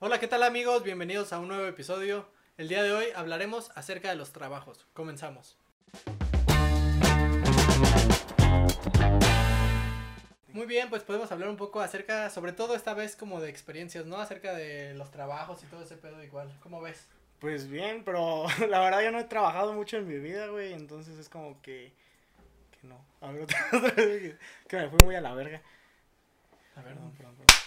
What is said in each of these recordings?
Hola, ¿qué tal amigos? Bienvenidos a un nuevo episodio. El día de hoy hablaremos acerca de los trabajos. Comenzamos. Muy bien, pues podemos hablar un poco acerca, sobre todo esta vez como de experiencias, ¿no? Acerca de los trabajos y todo ese pedo igual. ¿Cómo ves? Pues bien, pero la verdad yo no he trabajado mucho en mi vida, güey, entonces es como que... Que no. A ver, otra vez, que me fui muy a la verga. A ver, perdón, perdón.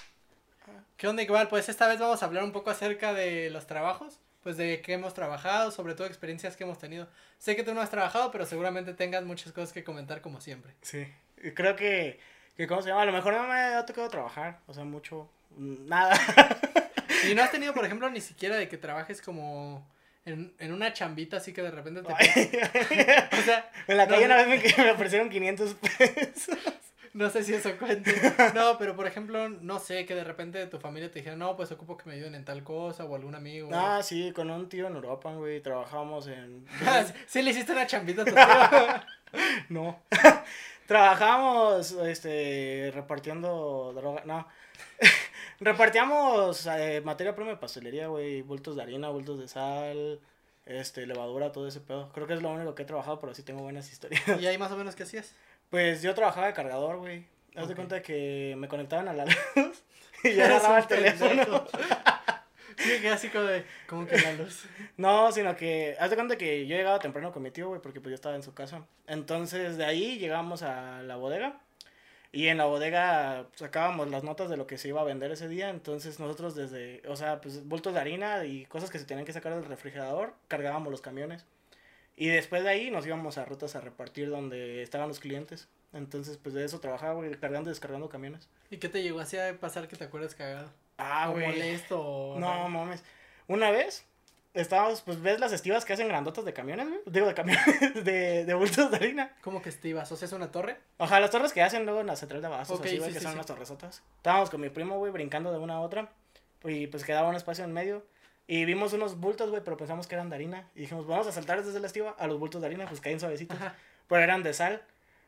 ¿Qué onda igual? Pues esta vez vamos a hablar un poco acerca de los trabajos, pues de qué hemos trabajado, sobre todo experiencias que hemos tenido. Sé que tú no has trabajado, pero seguramente tengas muchas cosas que comentar como siempre. Sí, creo que, que, ¿cómo se llama? A lo mejor no me ha tocado trabajar, o sea, mucho, mm, nada. Y no has tenido, por ejemplo, ni siquiera de que trabajes como en, en una chambita así que de repente te... O sea, en la no calle sé- una vez me, me ofrecieron 500 pesos. No sé si eso cuente. No, pero por ejemplo, no sé, que de repente tu familia te dijera, no, pues ocupo que me ayuden en tal cosa o algún amigo. Ah, sí, con un tío en Europa, güey, trabajábamos en... sí, le hiciste una chambita a tu tío. No. Trabajábamos, este, repartiendo droga, no. Repartíamos eh, materia prima de pastelería, güey, bultos de harina, bultos de sal, este, levadura, todo ese pedo. Creo que es lo único que he trabajado, pero sí tengo buenas historias. ¿Y ahí más o menos qué hacías? Pues yo trabajaba de cargador, güey. Haz de Ok. cuenta que me conectaban a la luz y yo Eres agarraba el teléfono. Sí, que así como de, como que la luz. No, sino que, haz de cuenta que yo llegaba temprano con mi tío, güey, porque pues yo estaba en su casa. Entonces, de ahí llegamos a la bodega. Y en la bodega sacábamos las notas de lo que se iba a vender ese día. Entonces, nosotros desde, o sea, pues bultos de harina y cosas que se tenían que sacar del refrigerador, cargábamos los camiones. Y después de ahí nos íbamos a rutas a repartir donde estaban los clientes. Entonces, pues de eso trabajaba, güey, cargando y descargando camiones. ¿Y qué te llegó así a pasar que te acuerdas cagado? Ah, o güey. molesto. No, mames. Una vez estábamos, pues ves las estivas que hacen grandotas de camiones, güey. Digo, de camiones, de, de bultos de harina. ¿Cómo que estivas? O sea, es una torre. Ojalá las torres que hacen luego en la central de abastos, Ok, así, güey, sí, que sí, son sí. unas torresotas. Estábamos con mi primo, güey, brincando de una a otra. Y pues quedaba un espacio en medio. Y vimos unos bultos, güey, pero pensamos que eran de harina. Y dijimos, vamos a saltar desde la estiva a los bultos de harina, pues caen suavecitos. Ajá. Pero eran de sal.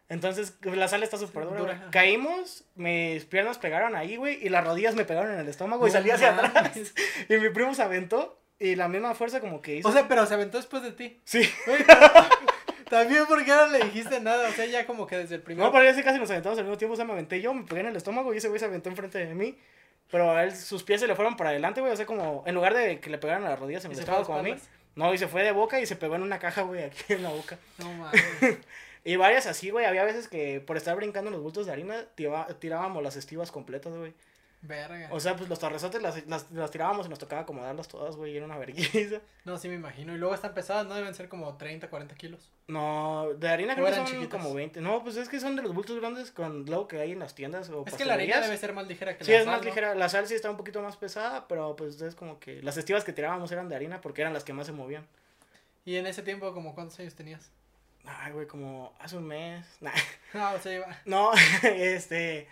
Entonces, la sal está súper dura, dura. Caímos, mis piernas pegaron ahí, güey, y las rodillas me pegaron en el estómago y salí hacia mames. atrás. Y mi primo se aventó y la misma fuerza como que hizo. O sea, pero se aventó después de ti. sí. Pero- También porque no le dijiste nada. O sea, ya como que desde el primer... No, pero ya casi nos aventamos al mismo tiempo, o sea, me aventé yo, me pegué en el estómago y ese güey se aventó enfrente de mí. Pero a él, sus pies se le fueron para adelante, güey, o sea, como, en lugar de que le pegaran a las rodillas se fue a estómago como a mí. No, y se fue de boca y se pegó en una caja, güey, aquí en la boca. No mames. Y varias así, güey, había veces que por estar brincando en los bultos de harina, tira- tirábamos las estivas completas, güey. Verga. O sea, pues los torresotes las, las, las tirábamos y nos tocaba acomodarlas todas, güey, era una vergüenza. No, sí me imagino. Y luego están pesadas, ¿no? Deben ser como 30, 40 kilos. No, de harina ¿O creo que son chiquitas? como 20. No, pues es que son de los bultos grandes con lo que hay en las tiendas o Es que la harina debe ser más ligera que Sí, la es sal, más ¿no? ligera. La sal sí está un poquito más pesada, pero pues es como que las estivas que tirábamos eran de harina porque eran las que más se movían. Y en ese tiempo, como ¿cuántos años tenías? Ay, güey, como hace un mes. Nah. No, o sea, iba... No, este.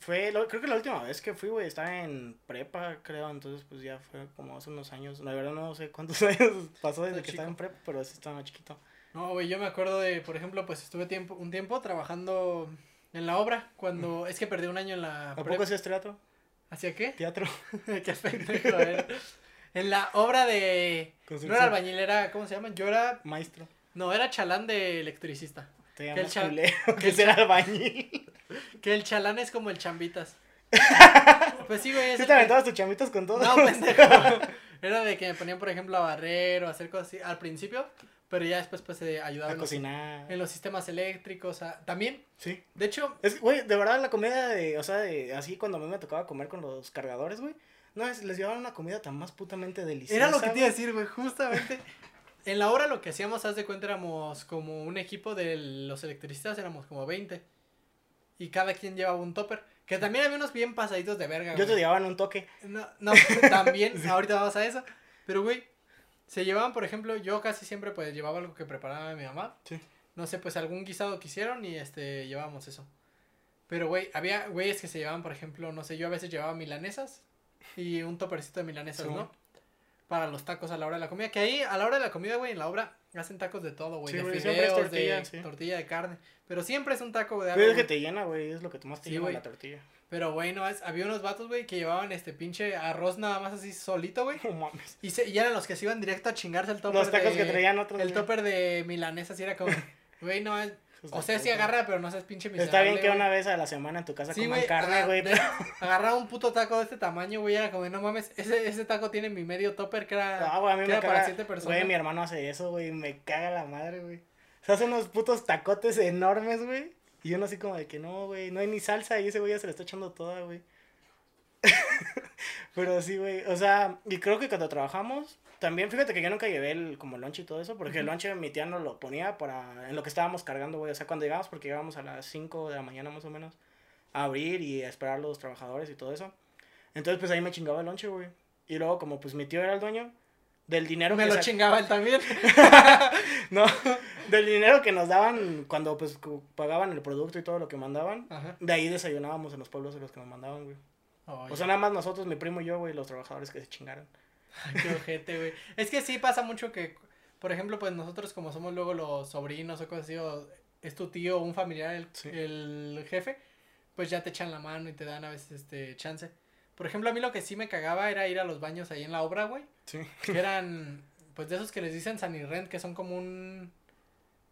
Fue, lo- creo que la última vez que fui, güey, estaba en prepa, creo. Entonces, pues ya fue como hace unos años. La verdad, no sé cuántos años pasó desde que estaba en prepa, pero sí estaba más chiquito. No, güey, yo me acuerdo de, por ejemplo, pues estuve tiempo, un tiempo trabajando en la obra cuando... Es que perdí un año en la... ¿A poco hacías teatro? ¿Hacia qué? Teatro. qué pendejo, eh. En la obra de... No era albañil, era... ¿Cómo se llama? Yo era... Maestro. No, era chalán de electricista. Te el llamas cha- culero, que que el albañil. Que el chalán es como el chambitas. pues sí, güey. es ¿Sí el te que- aventabas tus chamitos con todo? No, pendejo. Era de que me ponían, por ejemplo, a barrer o a hacer cosas así al principio, pero ya después pues se ayudaba A en los, cocinar. en los sistemas eléctricos. a- También, Sí. de hecho, Es, güey, de verdad la comida de, o sea, de, así cuando a mí me tocaba comer con los cargadores, güey. No, es, les llevaban una comida tan más putamente deliciosa. era lo que te iba a decir, güey, justamente. En la hora lo que hacíamos, haz de cuenta, éramos como un equipo de los electricistas, éramos como 20. Y cada quien llevaba un topper. Que también había unos bien pasaditos de verga, Yo te llevaban un toque. No, no, también, ahorita vamos a eso. Pero, güey, se llevaban, por ejemplo, yo casi siempre pues llevaba algo que preparaba mi mamá. Sí. No sé, pues algún guisado que hicieron y este, llevábamos eso. Pero, güey, había güeyes que se llevaban, por ejemplo, no sé, yo a veces llevaba milanesas y un topercito de milanesas, Sí. ¿no? Para los tacos a la hora de la comida. Que ahí, a la hora de la comida, güey, en la obra hacen tacos de todo, güey. Sí, de es fideos, de tortilla, sí. tortilla de carne. Pero siempre es un taco de Pero algo. es que te llena, güey. Es lo que más te Sí, güey. la tortilla. Pero, güey, no, es, había unos vatos, güey, que llevaban este pinche arroz nada más así solito, güey. No mames. Y, se, y eran los que se iban directo a chingarse el topper Los tacos de- que traían otros. El topper de milanesa, así era como, güey, no, es- o sea, sí agarra, pero no seas pinche miserable, Está bien que güey. una vez a la semana en tu casa Sí, coman güey, carne, güey. agarraba un puto taco de este tamaño, güey, era como, no mames, ese, ese taco tiene mi medio topper que era, Ah, güey, a mí que me era para caga. siete personas. Güey, mi hermano hace eso, güey. Me caga la madre, güey. Se hace unos putos tacotes enormes, güey. Y uno así como de que no, güey. No hay ni salsa y ese güey ya se le está echando toda, güey. Pero sí, güey. O sea, y creo que cuando trabajamos, también fíjate que yo nunca llevé el, como el lunch y todo eso. Porque el lunch mi tía nos lo ponía para, en lo que estábamos cargando, güey. O sea, cuando llegamos, porque llegábamos a las 5 de la mañana más o menos, a abrir y a esperar a los trabajadores y todo eso. Entonces, pues ahí me chingaba el lunch, güey. Y luego, como pues mi tío era el dueño, del dinero Me que lo chingaba él también. no, del dinero que nos daban cuando pues pagaban el producto y todo lo que mandaban. Ajá. De ahí desayunábamos en los pueblos de los que nos mandaban, güey. Oye, O sea, nada más nosotros, mi primo y yo, güey, los trabajadores que se chingaron. qué ojete, güey. Es que sí pasa mucho que, por ejemplo, pues nosotros como somos luego los sobrinos o cosas así, o es tu tío o un familiar el, Sí. el jefe, pues ya te echan la mano y te dan a veces este chance. Por ejemplo, a mí lo que sí me cagaba era ir a los baños ahí en la obra, güey. Sí. Que eran, pues de esos que les dicen Sanirrent, que son como un,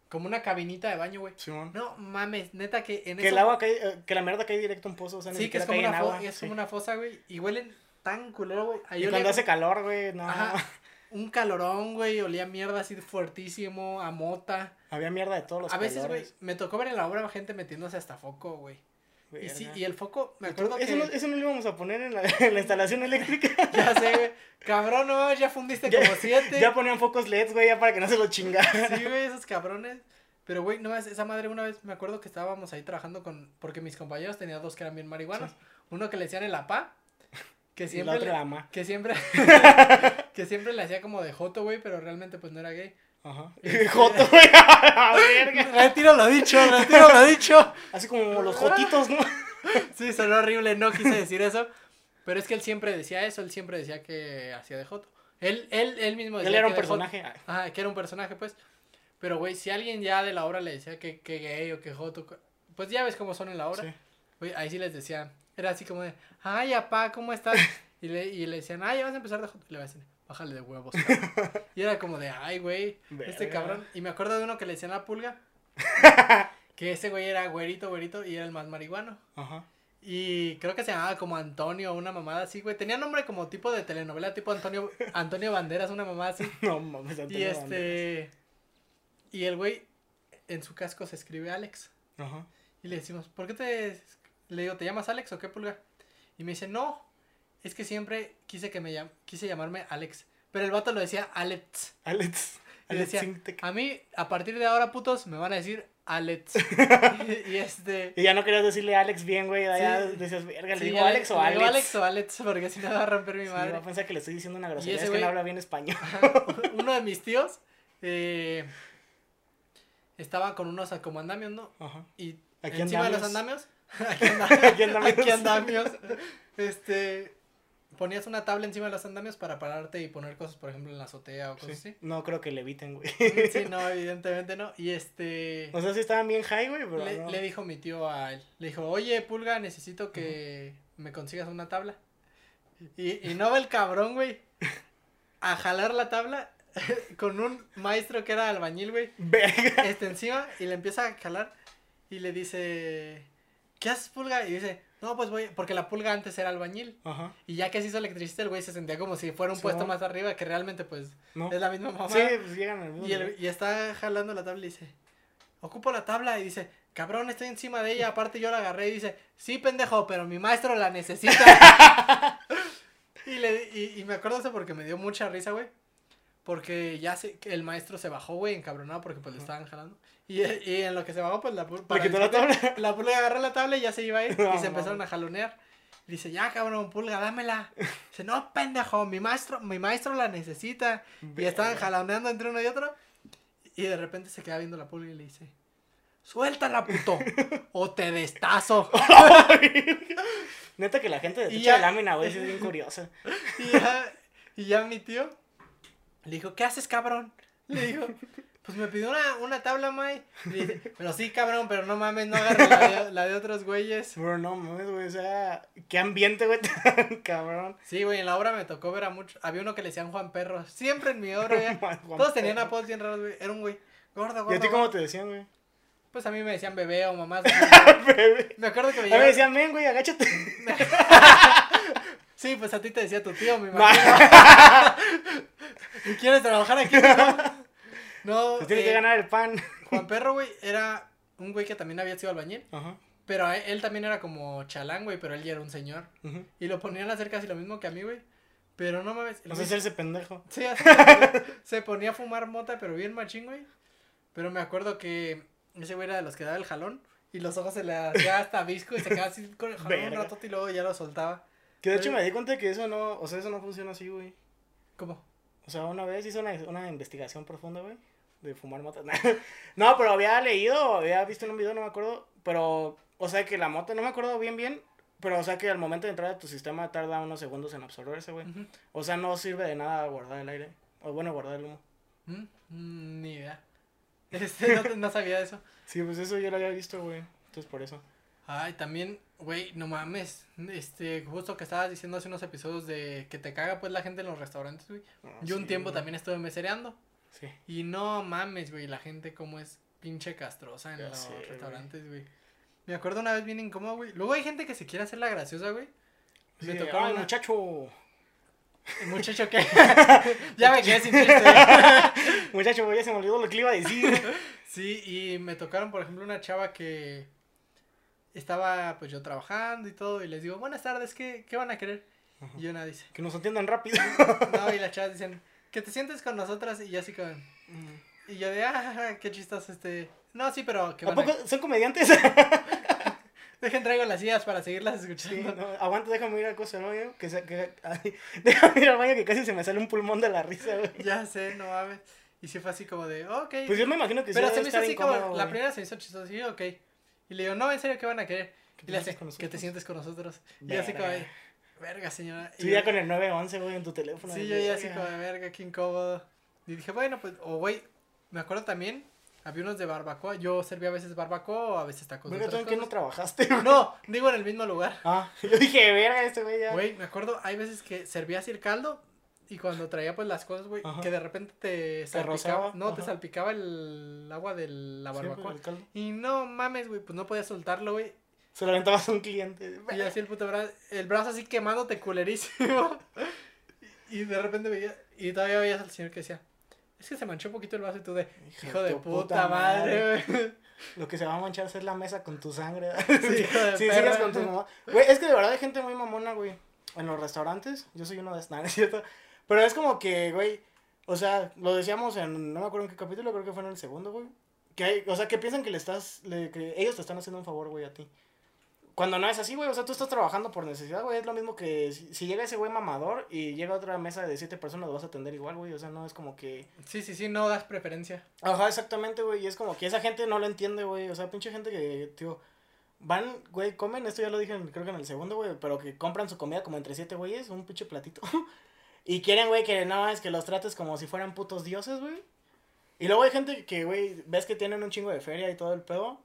como una cabinita de baño, güey. Simón. No mames, neta que en Que eso- el agua cae, eh, que la mierda cae directo a un pozo, o sea, Sí, que es como, una en agua. es sí. como una fosa, güey. Y huelen tan culero, güey. Ahí Y olía cuando hace calor, güey, no. Ajá, un calorón, güey. Olía mierda así fuertísimo, a mota. Había mierda de todos los A veces, güey, me tocó ver en la obra gente metiéndose hasta foco, güey. Y sí, y el foco, me ¿Y tú- acuerdo que... eso, no, eso no lo íbamos a poner en la, en la instalación eléctrica. Ya sé, güey. Cabrón, no, ya fundiste Ya- como siete. ya ponían focos LEDs, güey, ya para que no se lo chingaran. Sí, güey, esos cabrones. Pero, güey, no, es- esa madre una vez me acuerdo que estábamos ahí trabajando con. Porque mis compañeros tenían dos que eran bien marihuanos. Uno que le decían el apá. Que la siempre. le- ama. que siempre. que siempre le hacía como de joto, güey, pero realmente pues no era gay. Ajá. Este- Joto, güey. a verga. Retiro lo dicho, retiro lo dicho. Así como los jotitos, ¿no? Sí, sonó horrible, no quise decir eso. Pero es que él siempre decía eso, él siempre decía que hacía de joto. Él, él, él mismo decía Él era un que de joto. personaje. Ajá, que era un personaje, pues. Pero, güey, si alguien ya de la obra le decía que, que gay o que joto, pues ya ves cómo son en la obra. Sí. Güey, ahí sí les decía, era así como de, ay, apá, ¿cómo estás? Y le, y le decían, ay, ya vas a empezar de joto. Y le decían, bájale de huevos. cabrón". y era como de, ay, güey, este cabrón. Y me acuerdo de uno que le decían la pulga, que ese güey era güerito, güerito, y era el más marihuano. Ajá. Y creo que se llamaba como Antonio, una mamada así, güey. Tenía nombre como tipo de telenovela, tipo Antonio, Antonio Banderas, una mamada así. No mames, Y Antonio Banderas. este. Y el güey en su casco se escribe Alex. Ajá. Y le decimos, ¿por qué te.? Le digo, ¿te llamas Alex o qué pulga? Y me dice, no. Es que siempre quise que me llam quise llamarme Alex. Pero el vato lo decía Alex. Alex. Y Alex decía, a mí, a partir de ahora, putos, me van a decir Alex. y, y este. Y ya no querías decirle Alex bien, güey. Ya Sí. decías, verga, ¿le sí, digo Ale- Alex o le Alex? digo Alex o Alex, porque si no va a romper mi Sí, madre. va a pensar que le estoy diciendo una grosería. Es que no habla bien español. Uno de mis tíos eh, estaba con unos como andamios, ¿no? Ajá. Y Aquí encima de los andamios. Aquí, anda- Aquí andamios. este, ponías una tabla encima de los andamios para pararte y poner cosas, por ejemplo, en la azotea o cosas Sí. No creo que le eviten, güey. así. Sí, no, evidentemente no. Y este, O sea, sí estaban bien high, güey, pero le, no. le dijo mi tío a él, le dijo, oye, Pulga, necesito que me consigas una tabla. Y, y no va el cabrón, güey, a jalar la tabla con un maestro que era albañil, güey. Este encima y le empieza a calar y le dice, ¿qué haces pulga? Y dice, no, pues voy, porque la pulga antes era albañil Ajá. y ya que se hizo electricista el güey se sentía como si fuera un Sí, puesto ¿no? más arriba que realmente pues No. es la misma mamá. Sí, pues llegan al mismo y, el- nivel. y está jalando la tabla y dice, ocupo la tabla y dice, cabrón, estoy encima de ella, aparte yo la agarré y dice, sí, pendejo, pero mi maestro la necesita. y, le, y, y me acuerdo eso porque me dio mucha risa, güey. Porque ya que el maestro se bajó, güey, encabronado porque pues le estaban jalando. Y, y en lo que se bajó, pues la pulga. quitó la tabla? La pulga agarró la tabla y ya se iba a ir. No, y se empezaron a jalonear. Y dice, ya cabrón, pulga, dámela. Dice, no, pendejo, mi maestro, mi maestro la necesita. Y estaban jaloneando entre uno y otro. Y de repente se queda viendo la pulga y le dice, suéltala, puto, o te destazo. Neta que la gente de de lámina, güey, es bien curiosa. Y ya, y ya mi tío le dijo, ¿qué haces, cabrón? Le dijo, Pues me pidió una, una tabla, May. Y dice, pero sí, cabrón, pero no mames, no agarres la de, la de otros güeyes. Bro, no mames, güey, o sea, qué ambiente, güey, tan cabrón. Sí, güey, en la obra me tocó ver a muchos. Había uno que le decían Juan Perro. Siempre en mi obra, güey. Todos tenían apodos bien raros, güey. Era un güey gordo, gordo. ¿Y a ti cómo te decían, güey? Pues a mí me decían bebé o mamás. Bebé. me acuerdo que me A mí me decían, ven, güey, agáchate. Sí, pues a ti te decía tu tío, mi mamá. ¿Y quieres trabajar aquí? No, Se tiene eh, que ganar el pan. Juan Perro, güey, era un güey que también había sido albañil. Ajá. Pero él también era como chalán, güey, pero él ya era un señor. ujú. Y lo ponían a hacer casi lo mismo que a mí, güey. Pero no mames. No sé hacerse pendejo. Sí, así, se ponía a fumar mota, pero bien machín, güey. Pero me acuerdo que ese güey era de los que daba el jalón. Y los ojos se le hacía hasta visco y se quedaba así con el jalón un rato y luego ya lo soltaba. Que de hecho me di cuenta que eso no, o sea, eso no funciona así, güey. ¿Cómo? O sea, una vez hice una, una investigación profunda, güey, de fumar mota. no, pero había leído, había visto en un video, no me acuerdo, pero, o sea, que la mota, no me acuerdo bien bien, pero, o sea, que al momento de entrar a tu sistema tarda unos segundos en absorberse, güey. O sea, no sirve de nada guardar el aire, o bueno, guardar el humo. Mm, mm, Ni idea. Este, no, no sabía eso. Sí, pues eso yo lo había visto, güey, entonces por eso. Ay, también, güey, no mames. Este, justo que estabas diciendo hace unos episodios de que te caga pues la gente en los restaurantes, güey. No, Yo un tiempo güey. también estuve mesereando. Sí. Y no mames, güey, la gente como es pinche castrosa en Ya los sé, güey. restaurantes, güey. Me acuerdo una vez bien incómodo, güey. Luego hay gente que se quiere hacer la graciosa, güey. Me Sí, tocó ay, una- muchacho, El muchacho que... ya me quedé sin chiste. muchacho, ya se me olvidó lo que le iba a decir. Sí, y me tocaron, por ejemplo, una chava que estaba, pues yo trabajando y todo, y les digo, buenas tardes, ¿qué, qué van a querer? Y una dice, que nos entiendan rápido. no, y las chavas dicen, que te sientes con nosotras, y yo así como, y yo de, ah, qué chistoso este, no, sí, pero que ¿A van a... poco son comediantes? Dejen traigo las sillas para seguirlas Sí, escuchando. no, aguanta, déjame ir al coso baño. Que, se- que, ay, déjame ir al baño que casi se me sale un pulmón de la risa, güey. Ya sé, no mames. Y sí fue así como de, ok. Pues yo me imagino que sí pero se me hizo así como, la primera se hizo chistoso, sí, ok. Y le digo, no, en serio, ¿qué van a querer? ¿Que Y te le hace, sientes con que te sientes con nosotros. Y así como verga, señora. Tú Y ya yo- con el 911, güey, en tu teléfono. Sí, yo ya así como verga, qué incómodo. Y dije, bueno, pues, o güey, me acuerdo también, había unos de barbacoa. Yo servía a veces barbacoa o a veces tacos Verga, ¿tú en qué no trabajaste, güey? No, digo en el mismo lugar. Ah, yo dije, verga, este güey ya. Güey, me acuerdo, hay veces que servía así el caldo y cuando traía pues las cosas, güey, que de repente te salpicaba, no, te salpicaba el agua de la pues, barbacoa. caldo. y no mames, güey, pues no podías soltarlo, güey. Se lo aventabas a un cliente. Y así el puto brazo, el brazo así quemándote culerísimo. y de repente veía, y todavía veías al señor que decía, es que se manchó un poquito el vaso y tú de, hijo de puta, madre, güey. Lo que se va a manchar es la mesa con tu sangre. Sí, hijo de Sí, perra. sigues con tu mamá. Güey, es que de verdad hay gente muy mamona, güey. En los restaurantes. Yo soy uno de estos, ¿no cierto? Pero es como que, güey. O sea, lo decíamos en. No me acuerdo en qué capítulo, creo que fue en el segundo, güey. Que hay, o sea, que piensan que le estás. le- que ellos te están haciendo un favor, güey, a ti. Cuando no es así, güey. O sea, tú estás trabajando por necesidad, güey. Es lo mismo que si, si llega ese güey mamador y llega otra mesa de siete personas, lo vas a atender igual, güey. O sea, no es como que. Sí, sí, sí, no das preferencia. Ajá, exactamente, güey. Y es como que esa gente no lo entiende, güey. O sea, pinche gente que, tío, van, güey, comen, esto ya lo dije, creo que en el segundo, güey, pero que compran su comida como entre siete güeyes, un pinche platito. y quieren, güey, que no, es que los trates como si fueran putos dioses, güey. Y luego hay gente que, güey, ves que tienen un chingo de feria y todo el pedo.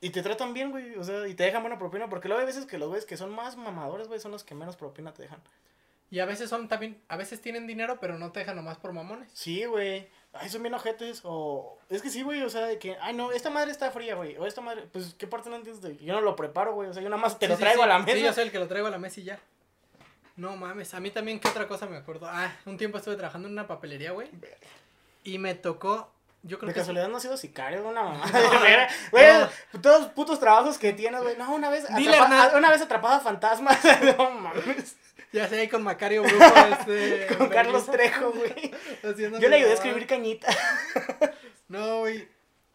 Y te tratan bien, güey, o sea, y te dejan buena propina. Porque luego hay veces que los güeyes que son más mamadores, güey, son los que menos propina te dejan. Y a veces son también, a veces tienen dinero, pero no te dejan nomás por mamones. Sí, güey. Ay, son bien ojetes. O. Es que sí, güey. O sea, de que. Ay, no, esta madre está fría, güey. O esta madre. Pues, ¿qué parte no entiendes? de- Yo no lo preparo, güey. O sea, yo nada más te Sí, lo sí, traigo sí. a la mesa. Sí, yo soy el que lo traigo a la mesa y ya. No mames, a mí también, ¿qué otra cosa me acuerdo? Ah, un tiempo estuve trabajando en una papelería, güey. Y me tocó, yo creo De que... casualidad no has sido sicario, una mamá. No, Güey, no. todos los putos trabajos que tienes, güey. No, una vez. Dile, atrapa- una vez atrapada fantasmas. no mames. Ya sé, ahí con Macario Brujo, este... Con Carlos Trejo, güey. Yo le ayudé a escribir cañita. No, güey.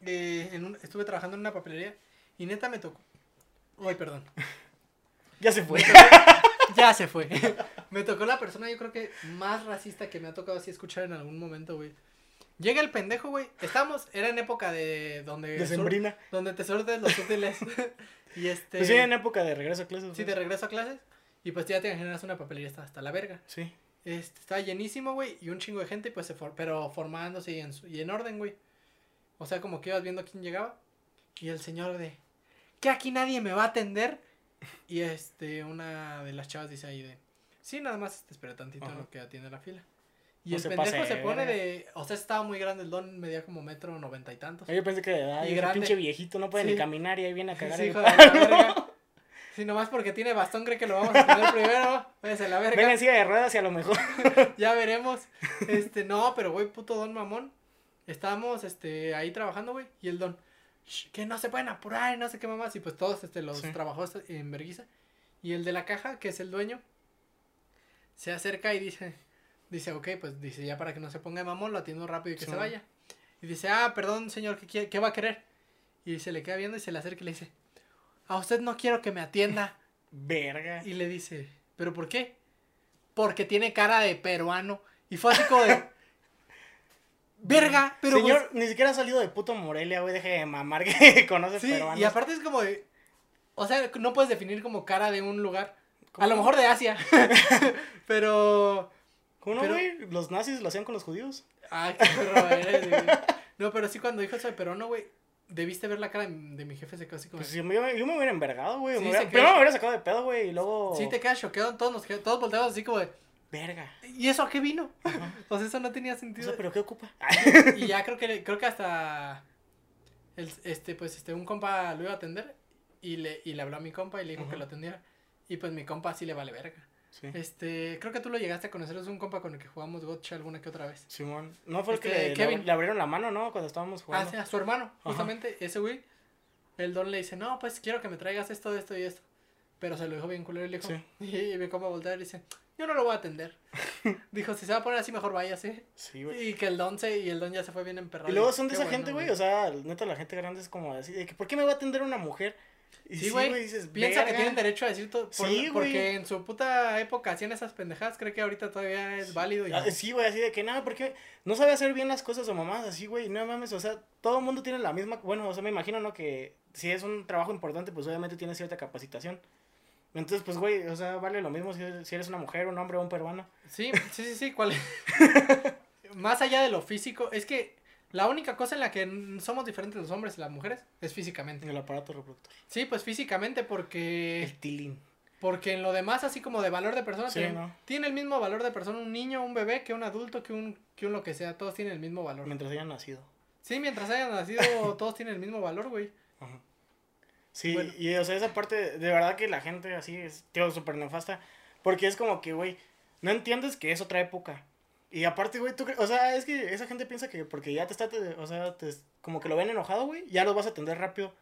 eh, en un- estuve trabajando en una papelería y neta me tocó... Ay, perdón. Ya se fue. Ya se fue. me tocó la persona, yo creo que más racista que me ha tocado así escuchar en algún momento, güey. Llega el pendejo, güey. Estamos, era en época de donde... De sembrina. donde te surtes los útiles. y este... Pues sí, en época de regreso a clases. Sí, de regreso a clases. Y pues ya te imaginas una papelería hasta, hasta la verga. Sí. Este, estaba llenísimo, güey, y un chingo de gente, pues se for- pero formándose y en, y en orden, güey. O sea, como que ibas viendo quién llegaba. Y el señor de, que aquí nadie me va a atender. Y este, una de las chavas dice ahí de, sí, nada más te espera tantito en Ajá. lo que atiende la fila. Y No el se pendejo pase se de pone de, o sea, estaba muy grande el don, medía como metro noventa y tantos. Yo pensé que, ay, Y grande. pinche viejito no puede Sí. ni caminar y ahí viene a cagar Sí, el hijo de la verga. Si nomás porque tiene bastón cree que lo vamos a atender primero. Váyase la verga. Venga en silla de ruedas y a lo mejor. ya veremos. Este, no, pero güey, puto don mamón. Estábamos, este, ahí trabajando, güey. Y el don, "Shh, que no se pueden apurar y no sé qué mamás. Y pues todos, este, los Sí. trabajadores en verguiza. Y el de la caja, que es el dueño, se acerca y dice, dice, ok, pues dice, ya para que no se ponga mamón, lo atiendo rápido y que Sí. se vaya. Y dice, ah, perdón, señor, ¿qué, quiere- qué va a querer? Y se le queda viendo y se le acerca y le dice, a usted no quiero que me atienda. Verga. Y le dice, ¿pero por qué? Porque tiene cara de peruano. Y fue así como de. Verga, pero. Señor, pues- ni siquiera ha salido de puto Morelia, güey. Deje de mamar que conoce sí, peruanos. y aparte es como de. O sea, no puedes definir como cara de un lugar. ¿Cómo A lo mejor de Asia. pero. ¿Cómo no, pero- güey? Los nazis lo hacían con los judíos. Ay, qué perro eres, güey. No, pero sí, cuando dijo eso de peruano, güey. Debiste ver la cara de, de mi jefe, se quedó así como. Pues yo, me- yo me- hubiera envergado, güey. Sí, hubiera- Primero me hubiera sacado de pedo, güey. Y luego. Sí, te quedas choqueado, todos nos quedamos, todos volteamos así como de. Verga. ¿Y eso a qué vino? Ajá. O sea, eso no tenía O sentido. sea, ¿pero qué ocupa? y ya creo que creo que hasta el, este pues este un compa lo iba a atender y le y le habló a mi compa y le dijo que lo atendiera y pues mi compa sí le vale verga Sí. este creo que tú lo llegaste a conocer es un compa con el que jugamos gotcha alguna que otra vez Simón. No fue el que Este, le, Kevin. le abrieron la mano, ¿no? Cuando estábamos ah jugando. sí, a su hermano justamente ese güey el don le dice no pues quiero que me traigas esto esto y esto pero se lo dijo bien culero y le dijo Sí. y, mi compa voltea y le dice yo no lo voy a atender dijo si se va a poner así mejor váyase Sí, güey. y que el don se y el don ya se fue bien emperrado Y luego son de esa bueno, gente, güey. O sea, neta, la gente grande es como así. De que, ¿Por qué me va a atender una mujer? Y Sí, güey. dices, Piensa que tienen derecho a decir todo. por- Sí, güey. porque en su puta época hacían esas pendejadas. Creo que ahorita todavía es válido. Y... Ah, Sí, güey, así de que nada, porque no sabe hacer bien las cosas o mamás así, güey, no mames, o sea, todo el mundo tiene la misma, bueno, o sea, me imagino, ¿no? Que si es un trabajo importante, pues obviamente tiene cierta capacitación. Entonces, pues, güey, o sea, vale lo mismo si, si eres una mujer, un hombre o un peruano. Sí, sí, sí, sí. ¿Cuál? Más allá de lo físico, es que la única cosa en la que somos diferentes los hombres y las mujeres es físicamente. El aparato reproductor. Sí, pues físicamente, porque. El tilín. Porque en lo demás, así como de valor de persona, Sí, tiene, ¿no? tiene el mismo valor de persona un niño, un bebé, que un adulto, que un, que un lo que sea. Todos tienen el mismo valor. Mientras hayan nacido. Sí, mientras hayan nacido, todos tienen el mismo valor, güey. Ajá. Sí, Bueno. y o sea, esa parte, de verdad que la gente así es, tío, súper nefasta. Porque es como que, güey, no entiendes que es otra época. Y aparte, güey, tú, o sea, es que esa gente piensa que porque ya te está, te- o sea, te- como que lo ven enojado, güey, ya lo vas a atender rápido.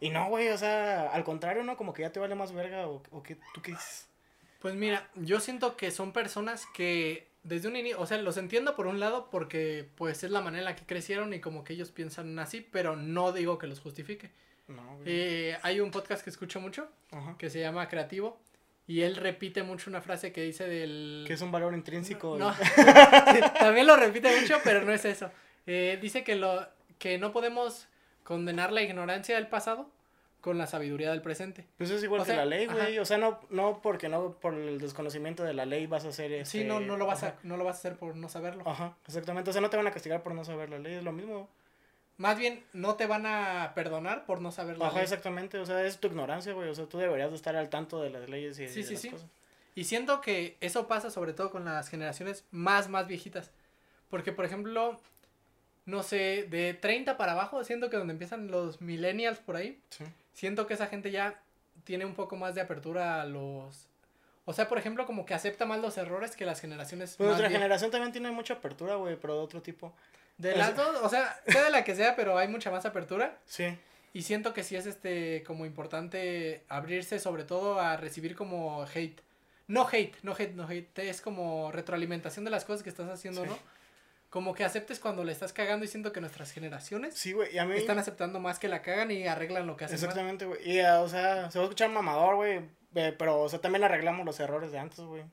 Y no, güey, o sea, al contrario, ¿no? Como que ya te vale más verga o, o que tú qué dices. Pues mira, yo siento que son personas que desde un inicio, o sea, los entiendo por un lado porque pues es la manera en la que crecieron y como que ellos piensan así, pero no digo que los justifique. No, güey. Eh, hay un podcast que escucho mucho Ajá. que se llama Creativo y él repite mucho una frase que dice del... Que es un valor intrínseco. No, también lo repite mucho, pero no es eso. Eh, dice que, lo, que no podemos condenar la ignorancia del pasado con la sabiduría del presente. Pues es igual O que sea, la ley, güey. O sea, no, no porque no, por el desconocimiento de la ley vas a hacer este... Sí, no, no, lo vas ajá. a, no lo vas a hacer por no saberlo. Ajá, exactamente. O sea, no te van a castigar por no saber la ley, es lo mismo. Más bien, no te van a perdonar por no saber la Ajá, ley. exactamente. O sea, es tu ignorancia, güey. O sea, tú deberías de estar al tanto de las leyes y Sí, de sí, las sí. cosas. Y siento que eso pasa sobre todo con las generaciones más, más viejitas. Porque, por ejemplo, no sé, de 30 para abajo, siento que donde empiezan los millennials por ahí, Sí. siento que esa gente ya tiene un poco más de apertura a los... O sea, por ejemplo, como que acepta más los errores que las generaciones Pues más nuestra viejas. generación también tiene mucha apertura, güey, pero de otro tipo. De las dos, o sea, sea de la que sea, pero hay mucha más apertura. Sí. Y siento que sí es este como importante abrirse sobre todo a recibir como hate. No hate, no hate, no hate. Es como retroalimentación de las cosas que estás haciendo, Sí. ¿no? Como que aceptes cuando le estás cagando y siento que nuestras generaciones Sí, güey. Y a mí. están aceptando más que la cagan y arreglan lo que hacen. Exactamente, güey. Y, ah, o sea, se va a escuchar mamador, güey. eh, pero, o sea, también arreglamos los errores de antes, güey.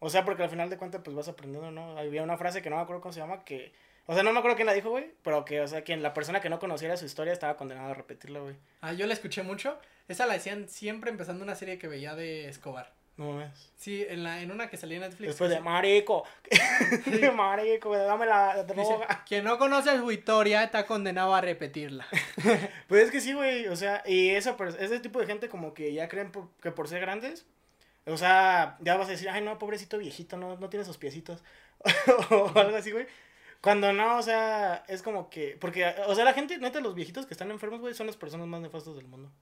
O sea, porque al final de cuentas, pues vas aprendiendo, ¿no? Había una frase que no me acuerdo cómo se llama, que. O sea, no me acuerdo quién la dijo, güey. Pero que, o sea, quien la persona que no conociera su historia estaba condenada a repetirla, güey. Ah, yo la escuché mucho. Esa la decían siempre empezando una serie que veía de Escobar. No mames. Sí, en, la, en una que salía en Netflix. Después de marico. marico, dame la dice, droga. Quien no conoce su historia está condenado a repetirla. Pues es que sí, güey, o sea, y esa, ese tipo de gente como que ya creen por- que por ser grandes, o sea, ya vas a decir, ay, no, pobrecito viejito, no, no tiene sus piecitos, o algo así, güey. Cuando no, o sea, es como que, porque, o sea, la gente, neta, los viejitos que están enfermos, güey, son las personas más nefastas del mundo.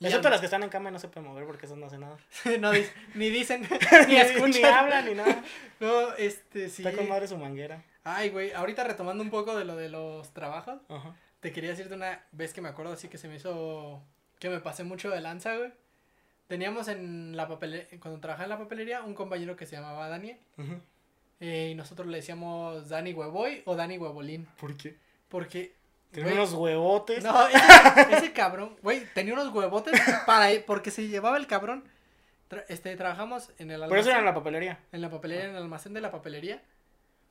Excepto las que están en cama y no se pueden mover porque eso no hace nada. no, ni dicen, ni ni escuchan. hablan ni nada. No, este, sí. Está con madre su manguera. Ay, güey, ahorita retomando un poco de lo de los trabajos, Ajá. te quería decirte una vez que me acuerdo así que se me hizo, que me pasé mucho de lanza, güey. Teníamos en la papelería, cuando trabajaba en la papelería, un compañero que se llamaba Daniel. Ujú. Eh, y nosotros le decíamos Dani Huevoy o Dani Huevolín. ¿Por qué? Porque. Güey, unos huevotes. No, ese, ese cabrón, güey, tenía unos huevotes para porque se llevaba el cabrón. Tra- este, trabajamos en el Por eso era almacén, en la papelería. en la papelería, en el almacén de la papelería.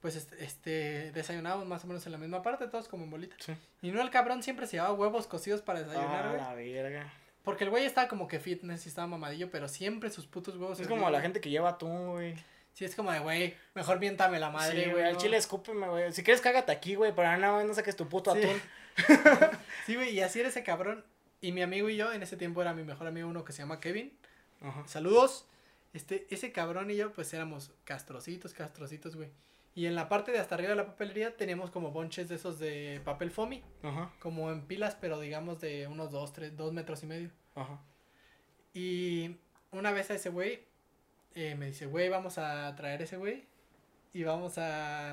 Pues este, este, desayunábamos más o menos en la misma parte, todos como en bolita. Sí. Y no el cabrón siempre se llevaba huevos cocidos para desayunar, Ah, güey. la verga. Porque el güey estaba como que fitness y estaba mamadillo, pero siempre sus putos huevos. Es como la gente que lleva atún, güey. Sí, es como de, güey, mejor miéntame la madre, güey. Al no. chile escúpeme, güey. Si quieres, cágate aquí, güey. Pero no, no saques tu puto Sí. atún. Sí, güey, y así era ese cabrón. Y mi amigo y yo, en ese tiempo era mi mejor amigo, uno que se llama Kevin. Ajá. Saludos. Este, ese cabrón y yo, pues éramos castrocitos, castrocitos, güey. Y en la parte de hasta arriba de la papelería teníamos como bonches de esos de papel foamy, Ajá. como en pilas, pero digamos de unos dos, tres, dos metros y medio. Ajá. Y una vez a ese güey eh, me dice, güey, vamos a traer ese güey y vamos a,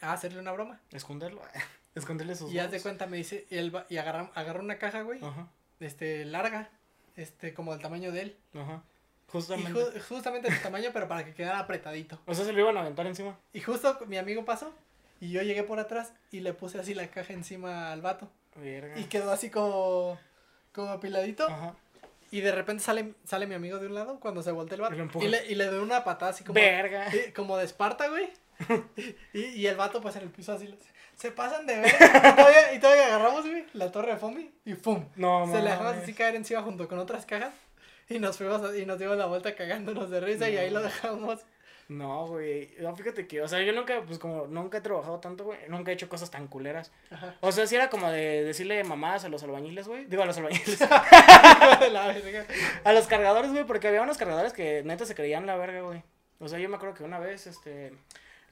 a hacerle una broma. Esconderlo. Esconderle sus Y haz de cuenta, me dice, y, él va- y agarra, agarra una caja, güey, Ajá. este, larga, este, como del tamaño de él. Ajá. Y Justamente. ju- justamente de tamaño, pero para que quedara apretadito. O sea, se lo iban a aventar encima. Y justo mi amigo pasó y yo llegué por atrás y le puse así la caja encima al vato. Verga. Y quedó así como, como apiladito. Ajá. Y de repente sale, sale mi amigo de un lado cuando se voltea el vato. Y le, y le doy una patada así como, Verga. sí, como de Esparta, güey. y, y el vato pues en el piso así. Se pasan de ver. Y todavía, y todavía agarramos, güey, la torre de Fomi y ¡pum! No, se la dejamos así caer encima junto con otras cajas. Y nos fuimos a- y nos dimos la vuelta cagándonos de risa y ahí lo dejamos. No, güey. No, fíjate que, o sea, yo nunca, pues como nunca he trabajado tanto, güey. Nunca he hecho cosas tan culeras. Ajá. O sea, si era como de decirle mamadas a los albañiles, güey. Digo, a los albañiles. A los cargadores, güey, porque había unos cargadores que neta se creían la verga, güey. O sea, yo me acuerdo que una vez, este,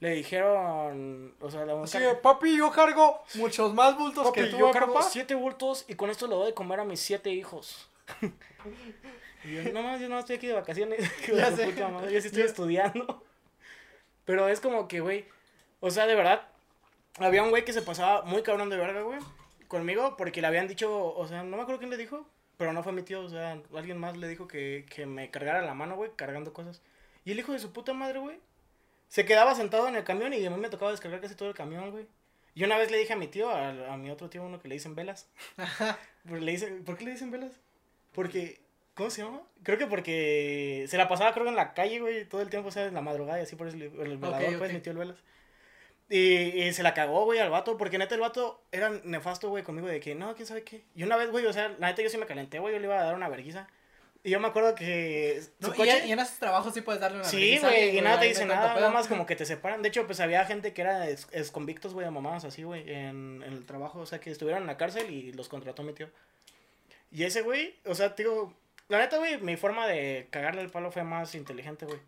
le dijeron, o sea, la car- de, papi, yo cargo muchos más bultos Papi, que tú, yo ¿eh, cargo papá?" siete bultos y con esto le doy de comer a mis siete hijos. y yo, no más, yo no estoy aquí de vacaciones. Hijo de Ya su sé. puta madre, yo sí estoy estudiando. Pero es como que, güey, o sea, de verdad, había un güey que se pasaba muy cabrón de verga, güey, conmigo, porque le habían dicho, o sea, no me acuerdo quién le dijo, pero no fue mi tío, o sea, alguien más le dijo que, que me cargara la mano, güey, cargando cosas. Y el hijo de su puta madre, güey, se quedaba sentado en el camión y a mí me tocaba descargar casi todo el camión, güey. Y una vez le dije a mi tío, a, a mi otro tío, uno que le dicen velas. Pues le dice, ¿Por qué le dicen velas? Porque, ¿cómo se llama? Creo que porque se la pasaba, creo, en la calle, güey, todo el tiempo, o sea, en la madrugada y así, por eso le- el velador, pues, ok. mi tío el velas. Y, y se la cagó, güey, al vato, porque neta el vato era nefasto, güey, conmigo, de que, no, quién sabe qué. Y una vez, güey, o sea, la neta yo sí me calenté, güey, yo le iba a dar una verguiza. Y yo me acuerdo que su No, y, coche... y en esos trabajos sí puedes darle una Sí, vergüenza a güey, y nada te ahí dice no hay tanto nada, nada más como que te separan. De hecho, pues había gente que era ex, ex convictos, güey, a mamadas así, güey, en, en el trabajo, o sea, que estuvieron en la cárcel y los contrató mi tío. Y ese güey, o sea, digo, la neta, güey, mi forma de cagarle el palo fue más inteligente, güey.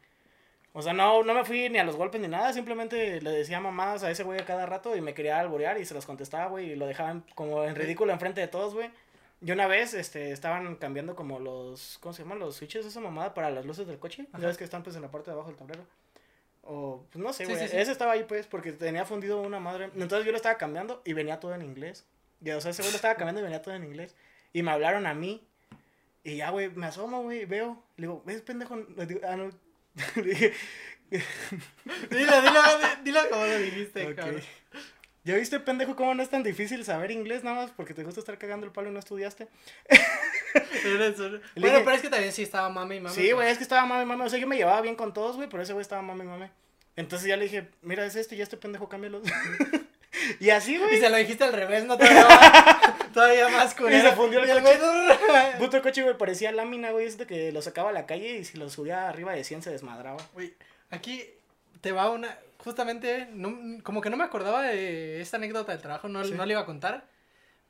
O sea, no, no me fui ni a los golpes ni nada, simplemente le decía mamadas a ese güey a cada rato y me quería alborear y se las contestaba, güey, y lo dejaban como en ridículo enfrente de todos, güey. Y una vez, este, estaban cambiando como los, ¿cómo se llaman? Los switches de esa mamada para las luces del coche. Ya ves que están pues en la parte de abajo del tablero. O, pues no sé, Sí, güey. sí, sí. Ese estaba ahí pues porque tenía fundido una madre. Entonces yo lo estaba cambiando y venía todo en inglés. Y, o sea, ese güey lo estaba cambiando y venía todo en inglés. Y me hablaron a mí. Y ya, güey, me asomo, güey, veo. Le digo, ¿ves, pendejo? Le digo, ah, no. Le dije, Dilo, dilo, dilo como lo dijiste, Ok. cabrón. ¿Ya viste, pendejo, cómo no es tan difícil saber inglés nada más porque te gusta estar cagando el palo y no estudiaste? Bueno, dije- pero es que también sí estaba mami y mami. Sí, güey, es que estaba mame, mame. O sea, yo me llevaba bien con todos, güey, pero ese güey estaba mame, mame. Entonces ya le dije, mira, es este y este pendejo, cámbialos. Y así, Y güey. se lo dijiste al revés, no todavía todavía más culero. Y se fundió el Y coche. güey, Puto coche, güey, parecía lámina, güey. Es de que lo sacaba a la calle y si lo subía arriba de 100 se desmadraba. Güey, aquí te va una. Justamente, no- como que no me acordaba de esta anécdota del trabajo, no, Sí. no le iba a contar.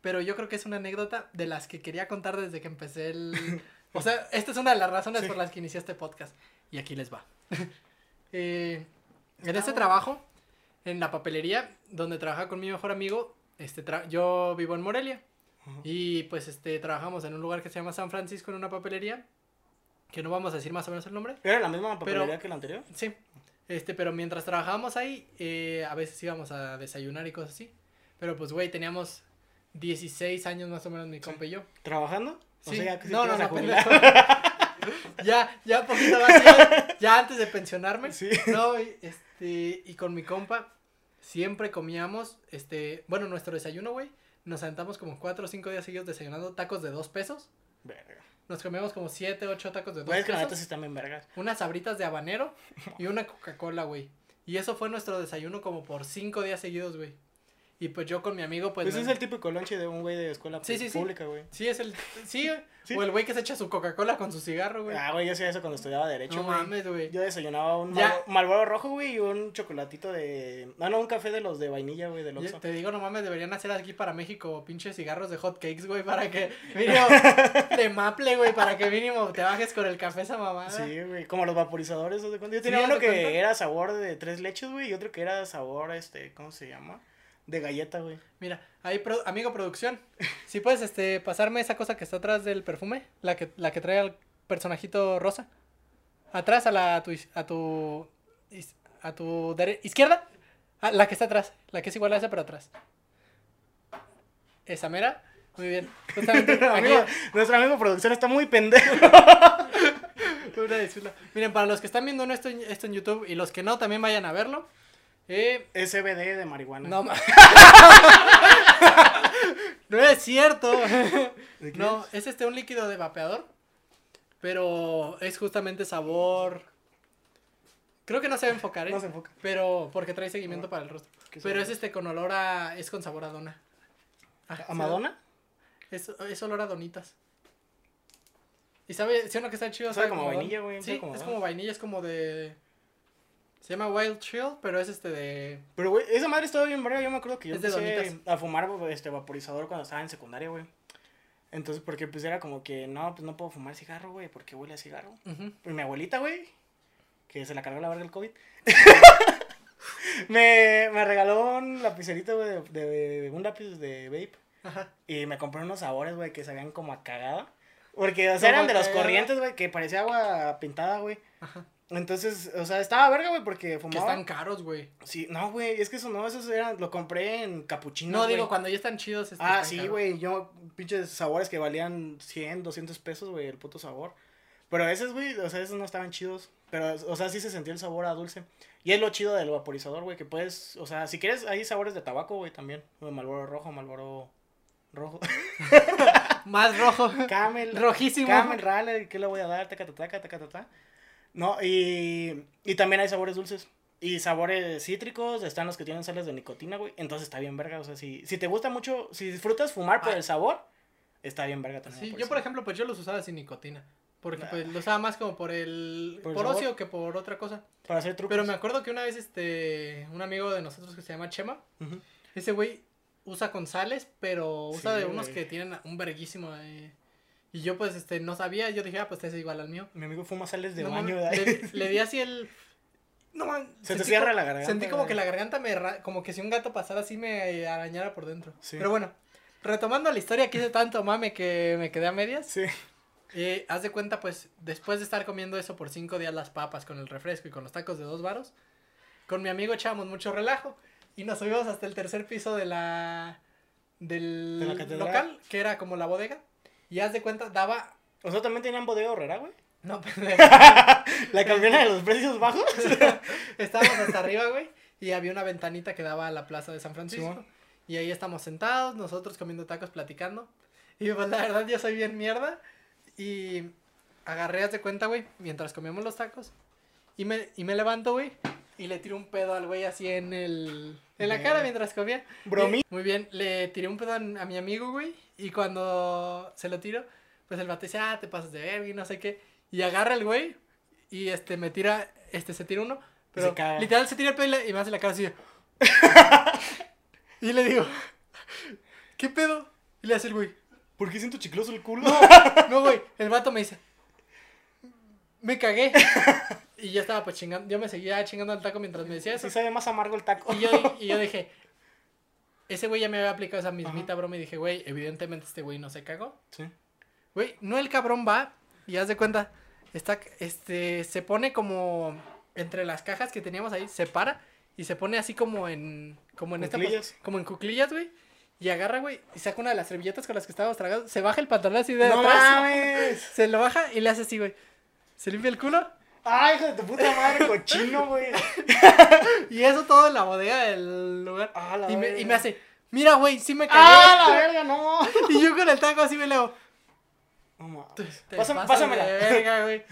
Pero yo creo que es una anécdota de las que quería contar desde que empecé el. O sea, esta es una de las razones Sí. por las que inicié este podcast. Y aquí les va. Eh, en este trabajo, en la papelería, donde trabaja con mi mejor amigo, este tra- yo vivo en Morelia. Y pues este trabajamos en un lugar que se llama San Francisco en una papelería. Que no vamos a decir más o menos el nombre. ¿Era la misma papelería Pero- que la anterior? Sí. Este, pero mientras trabajábamos ahí, eh, a veces íbamos a desayunar y cosas así. Pero pues, güey, teníamos 16 años más o menos mi compa y yo. ¿Trabajando? O Sí. sea, que no, no, no, pendejo. ya, ya poquito más, ya, ya antes de pensionarme. Sí. No, y, este, y con mi compa siempre comíamos, este, bueno, nuestro desayuno, güey, nos sentamos como 4 o 5 días seguidos desayunando tacos de 2 pesos. Verga. Nos comíamos como 7, 8 tacos de 2 Güey, es que la neta pesos. están bien vergas. unas sabritas de habanero y una Coca-Cola, güey. Y eso fue nuestro desayuno como por cinco días seguidos, güey. Y pues yo con mi amigo, pues... Pues es el típico lonche de un güey de escuela Sí, sí, sí. pública, güey. Sí, es el... Sí, o el güey que se echa su Coca-Cola con su cigarro, güey. Ah, güey, yo hacía eso cuando estudiaba Derecho, no güey. mames, güey. Yo desayunaba un Ya. Malboro, Malboro rojo, güey, y un chocolatito de... No, no, un café de los de vainilla, güey, del Ya Oxxo. Te digo, no mames, deberían hacer aquí para México pinches cigarros de hot cakes, güey, para que mínimo de maple, güey, para que mínimo te bajes con el café esa mamada. Sí, güey, como los vaporizadores, ¿haz de cuenta? Yo tenía uno ¿haz de que cuenta? era sabor de tres leches, güey, y otro que era sabor, este, ¿cómo se llama? De galleta, güey. Mira, ahí, pro- amigo producción, si puedes, este, pasarme esa cosa que está atrás del perfume, la que, la que trae al personajito rosa. Atrás a la, a tu, a tu, a tu dere- izquierda, Ah, la que está atrás, la que es igual a esa, pero atrás. Esa mera, muy bien. Amigo, nuestro amigo producción está muy pendejo. Una. Miren, para los que están viendo esto, en- esto en YouTube y los que no, también vayan a verlo. Eh, SBD de marihuana. no, no es cierto. ¿De qué No, es este un líquido de vapeador. Pero es justamente sabor. Creo que no se va a enfocar, ¿eh? No se enfoca. Pero porque trae seguimiento para el rostro. ¿Qué Pero es este con olor a. Es con sabor a dona. Ah, ¿A Madonna? Es, es olor a donitas. ¿Y sabe? ¿Sí o no que está chido? Sabe como don- vainilla, güey, Sí, sabe como es como vainilla, es como de... Se llama Wild Chill, pero es este de... Pero, güey, esa madre estaba bien verga. Yo me acuerdo que yo Es empecé a fumar este vaporizador cuando estaba en secundaria, güey. Entonces, porque pues era como que, no, pues no puedo fumar cigarro, güey, porque huele a cigarro. Ujú. Y mi abuelita, güey, que se la cargó la verga el COVID, me, me regaló un lapicerito, güey, de, de- un lápiz de vape. Ajá. Y me compré unos sabores, güey, que sabían como a cagada. Porque, o sea, eran de los corrientes, güey, que parecía agua pintada, güey. Ajá. Entonces, o sea, estaba verga, güey, porque Que fumaba. están caros, güey. Sí, no, güey, es que eso no, esos eran, lo compré en capuchinos, No, digo, cuando ya están chidos. este, Ah, están sí, güey, yo, pinches sabores que valían 100, 200 pesos, güey, el puto sabor. Pero esos, güey, o sea, esos no estaban chidos. Pero, o sea, sí se sentía el sabor a dulce. Y es lo chido del vaporizador, güey, que puedes, o sea, si quieres, hay sabores de tabaco, güey, también. Malboro rojo, Malboro rojo. Más rojo. Camel. Rojísimo. Camel, Raleigh, ¿qué le voy a dar? Taca, taca, taca, taca. No, y, y también hay sabores dulces. Y sabores cítricos, están los que tienen sales de nicotina, güey. Entonces está bien verga, o sea, si, si te gusta mucho, si disfrutas fumar por Ah. el sabor, está bien verga también. Sí, por yo eso. por ejemplo, pues yo los usaba sin nicotina. Porque Nah. pues los usaba más como por el... ¿Por Por, el sabor? ocio que por otra cosa. Para hacer trucos. Pero me acuerdo que una vez, este... Un amigo de nosotros que se llama Chema. Ese güey usa con sales, pero usa Sí, de unos güey. que tienen un verguísimo. eh, Y yo pues este no sabía, yo dije, ah, pues es igual al mío. Mi amigo fuma sales de No baño, mames, ¿verdad? le, le di así el... No man, Se te cierra la garganta, Sentí como güey. que la garganta me... Como que si un gato pasara así me arañara por dentro. Sí. Pero bueno, retomando la historia que hice tanto mame que me quedé a medias. Sí. Eh, haz de cuenta, pues, después de estar comiendo eso por cinco días las papas con el refresco y con los tacos de dos varos, con mi amigo echábamos mucho relajo y nos subimos hasta el tercer piso de la del De la catedral. local, que era como la bodega, y haz de cuenta, daba... O sea, también tenían bodega horrera, güey. No, pendejo. La campeona de los precios bajos. Estábamos hasta arriba, güey, y había una ventanita que daba a la plaza de San Francisco. Y ahí estamos sentados, nosotros comiendo tacos, platicando. Y pues la verdad yo soy bien mierda. Y agarré, haz de cuenta, güey, mientras comíamos los tacos. Y me, y me levanto, güey. Y le tiré un pedo al güey así en el... En la cara mientras comía. Bromi. Muy bien, le tiré un pedo a, mi amigo, güey. Y cuando se lo tiro, pues el vato dice, ah, te pasas de verga y no sé qué. Y agarra el güey y este me tira, este se tira uno. Pero se literal se tira el pedo y, le- y me hace la cara así. y le digo, ¿qué pedo? Y le hace el güey. ¿Por qué siento chicloso el culo? No, güey, el vato me dice, me cagué. Y yo estaba pues chingando, yo me seguía chingando al taco mientras me decía eso. Sí sabe más amargo el taco. Y yo, y yo dije, ese güey ya me había aplicado esa mismita broma y dije, güey, evidentemente este güey no se cagó. Sí. Güey, no el cabrón va y haz de cuenta, está, este, se pone como entre las cajas que teníamos ahí, se para y se pone así como en, como en esta, Cuclillas. como en cuclillas, güey. Y agarra, güey, y saca una de las servilletas con las que estábamos tragados, se baja el pantalón así de ¡No atrás, mames! se lo baja y le hace así, güey. Se limpia el culo ¡Ay, hijo de tu puta madre, cochino, güey! y eso todo en la bodega del lugar. Ah, la y, me, y me hace, mira, güey, sí me cagué. ¡Ah, la verga, no! Y yo con el taco así me leo. No Pásame, pásamela. verga, güey.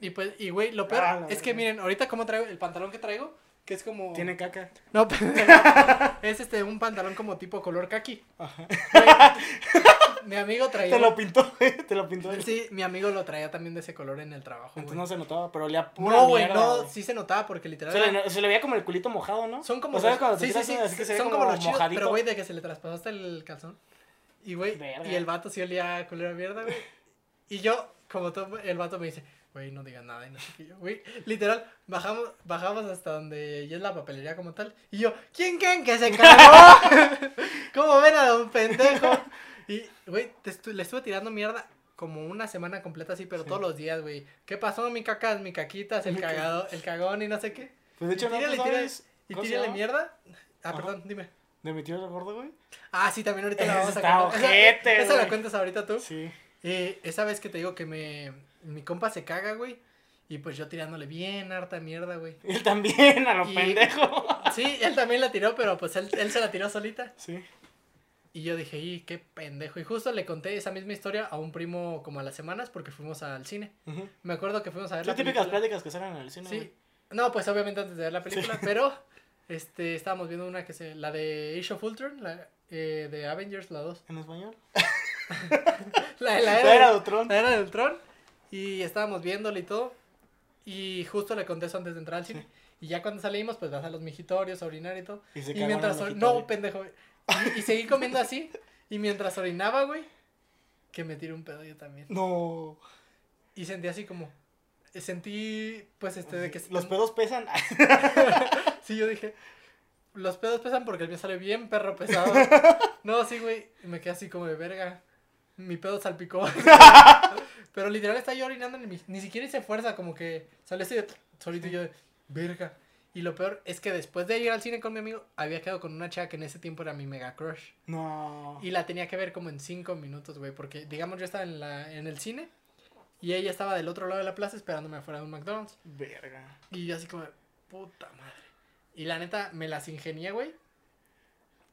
Y pues, y güey, lo peor Ah, es que miren, ahorita como traigo, el pantalón que traigo, que es como. Tiene caca. No, es este, un pantalón como tipo color kaki. Ajá. Güey, mi amigo traía. Te lo pintó, güey. Te lo pintó. él. Sí, mi amigo lo traía también de ese color en el trabajo. Entonces güey. no se notaba, pero olía pura No, güey, no, güey. sí se notaba porque literal. Se le, se le veía como el culito mojado, ¿no? Son como ¿O los- cuando te sí, sí, tiras sí, así que se son como, como los chidos, pero güey, de que se le traspasaste el calzón. Y güey, Verga. y el vato sí olía culera mierda, güey. Y yo, como todo, el vato me dice, güey, no digas nada y no sé qué yo, güey, literal, bajamos, bajamos hasta donde ya es la papelería como tal. Y yo, ¿quién creen que se cagó? ¿Cómo ven a un pendejo? Y, güey, estu- le estuve tirando mierda como una semana completa así, pero Sí. todos los días, güey. ¿Qué pasó, mi cacas, mi caquitas, el cagado, el cagón y no sé qué? Pues de hecho, no, tírale, ¿tú tírale, sabes y tírale mierda. Ah, Ajá. perdón, dime. ¿De mi tío el gordo, güey? Ah, sí, también ahorita la vamos a contar. Esa- ojete, Esa, la cuentas ahorita tú. Sí. Eh, esa vez que te digo que me. Mi compa se caga, güey. Y pues yo tirándole bien harta mierda, güey. Él también, a lo Y- pendejo. Sí, él también la tiró, pero pues él, él se la tiró solita. Sí. Y yo dije, y qué pendejo. Y justo le conté esa misma historia a un primo como a las semanas porque fuimos al cine. Me acuerdo que fuimos a ver Son la típicas película. pláticas que salen en el cine, Sí. güey. No, pues obviamente antes de ver la película, pero este estábamos viendo una que se. La de Age of Ultron, la eh, de Avengers, la 2. ¿En español? La, la La era, era de Ultron. la era del Tron. Y estábamos viéndole y todo. Y justo le conté eso antes de entrar al cine. Y ya cuando salimos, pues vas a los migitorios a orinar y todo. Y se Y, mientras. No, pendejo. Y, y seguí comiendo así. Y mientras orinaba, güey, que me tiré un pedo yo también. No. Y sentí así como. Sentí, pues, este, de que. Los pedos pesan. Sí, yo dije. Los pedos pesan porque el mío sale bien perro pesado. No, sí, güey. Y me quedé así como de verga. Mi pedo salpicó. Pero literal está yo orinando en mi... Ni siquiera hice fuerza, como que sale así de... Solito y yo de... Verga. Y lo peor es que después de ir al cine con mi amigo, había quedado con una chava que en ese tiempo era mi mega crush. No. Y la tenía que ver como en cinco minutos, güey. Porque, digamos, yo estaba en, la, en el cine y ella estaba del otro lado de la plaza esperándome afuera de un McDonald's. Verga. Y yo así como, puta madre. Y la neta, me las ingenié, güey.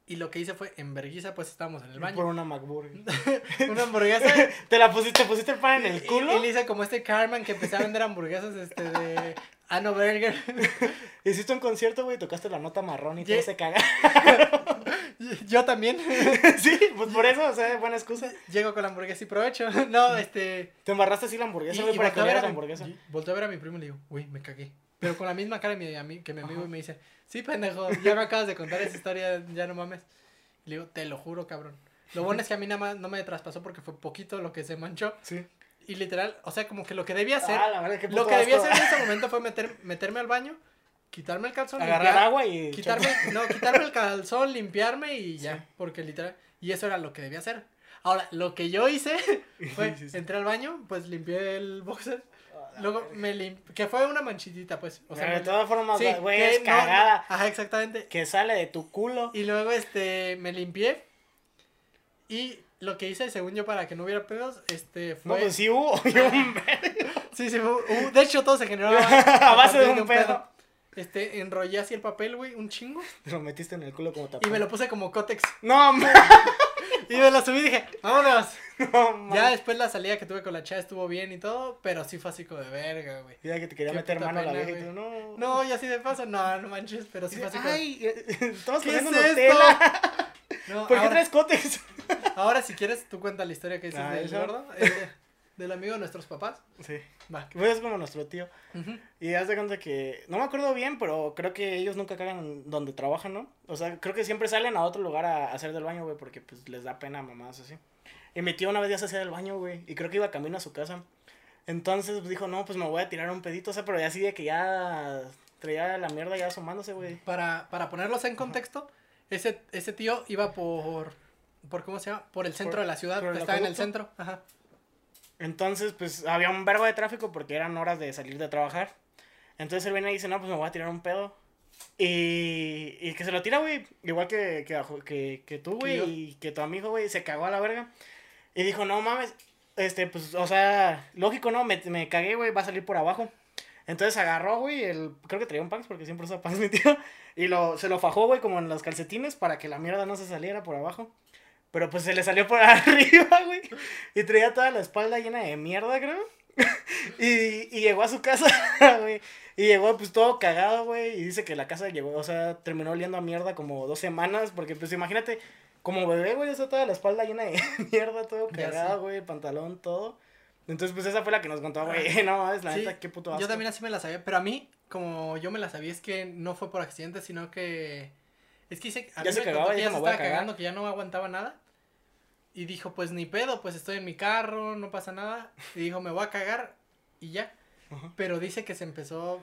Y lo que hice fue, en vergüenza, pues estábamos en el Por baño. una McBurger. Una hamburguesa. ¿Te la pusiste, te pusiste el pan en el Y, culo? y le hice como este Carmen que empecé a vender hamburguesas este de Ano Burger. Hiciste un concierto, güey, tocaste la nota marrón y Ye- todo se caga. Yo también. sí, pues por eso, o sea, buena excusa. Llego con la hamburguesa y provecho. No, este. Te embarraste así la hamburguesa, güey, para que a a la hamburguesa. y volteo a ver a mi primo y le digo, güey, me cagué. Pero con la misma cara mi, ami- que mi amigo y me dice, sí, pendejo, ya me acabas de contar esa historia, ya no mames. Y le digo, te lo juro, cabrón. Lo bueno es que a mí nada más no me traspasó porque fue poquito lo que se manchó. Sí. Y literal, o sea, como que lo que debía hacer, Ah, la verdad, qué lo que debía hacer en ese momento fue meter, meterme al baño, quitarme el calzón, Agarrar limpiar- agua y... quitarme, no, quitarme el calzón, limpiarme y ya, Sí. porque literal, y eso era lo que debía hacer. Ahora, lo que yo hice fue, Sí, sí. entré al baño, pues limpié el boxer, Ah, luego verga. me limpié, que fue una manchitita, pues, o sea, Pero de todas formas, güey, es no- cagada. ajá, exactamente, Que sale de tu culo. y luego, este, me limpié, y lo que hice, según yo, para que no hubiera pedos, este, No, fue, pues sí hubo. y un sí, sí, fue- uh, de hecho, todo se generó A base de un pedo. Este, enrollé así el papel, güey, un chingo. Te lo metiste en el culo como Y tapón. me lo puse como cótex. No, ma- Y me lo subí y dije, vámonos. No. Ya después la salida que tuve con la chava estuvo bien y todo, pero sí fue así como de verga, güey. Ya que te quería Qué meter mano a la vieja y tú, no. No, ya así de paso, no, no manches, pero sí fue así como... Ay, eh, estamos ¿Qué es comiendo esto? Nutella. No, ¿Por qué ahora, traes cotes? ahora si quieres, tú cuenta la historia que dices Ah, del ¿esa? gordo, eh, del amigo de nuestros papás. Sí. Va. Pues es como nuestro tío. Ujú. Y haz de cuenta que, no me acuerdo bien, pero creo que ellos nunca cagan donde trabajan, ¿no? O sea, creo que siempre salen a otro lugar a, a hacer del baño, güey, porque pues les da pena a mamás así. Y mi tío una vez ya se hacía del baño, güey, y creo que iba camino a su casa. Entonces pues, dijo, no, pues me voy a tirar un pedito, o sea, pero ya así de que ya traía la mierda ya asomándose, güey. Para, para ponerlos en contexto, ese, ese tío iba por, por, ¿cómo se llama? Por el centro Por- de la ciudad, el estaba en el centro, ajá. Entonces, pues había un verbo de tráfico porque eran horas de salir de trabajar. Entonces él viene y dice, no, pues me voy a tirar un pedo. Y, y que se lo tira, güey. Igual que, que, que, que tú, güey. Y que tu amigo, güey, se cagó a la verga. Y dijo, no mames. Este, pues, o sea, lógico, ¿no? Me, me cagué, güey, va a salir por abajo. Entonces agarró, güey, el, creo que traía un pants porque siempre usa pants mi tío. Y lo, se lo fajó, güey, como en los calcetines para que la mierda no se saliera por abajo. Pero pues se le salió por arriba, güey. Y traía toda la espalda llena de mierda, creo. y, y llegó a su casa, güey. Y llegó pues todo cagado, güey. Y dice que la casa llegó, o sea, terminó oliendo a mierda como dos semanas. Porque pues imagínate, como bebé, güey, o sea, toda la espalda llena de mierda, todo cagado, güey, pantalón, todo. Entonces pues esa fue la que nos contó, güey. No, es la Sí, neta, qué puto asco. Yo también así me la sabía, pero a mí, como yo me la sabía, es que no fue por accidente, sino que... Es que dice, a Ya mí se me cagaba, que ya se "Me a estaba cagar". cagando, que ya no aguantaba nada. Y dijo, pues ni pedo, pues estoy en mi carro, no pasa nada. Y dijo, me voy a cagar y ya. Ajá. Pero dice que se empezó,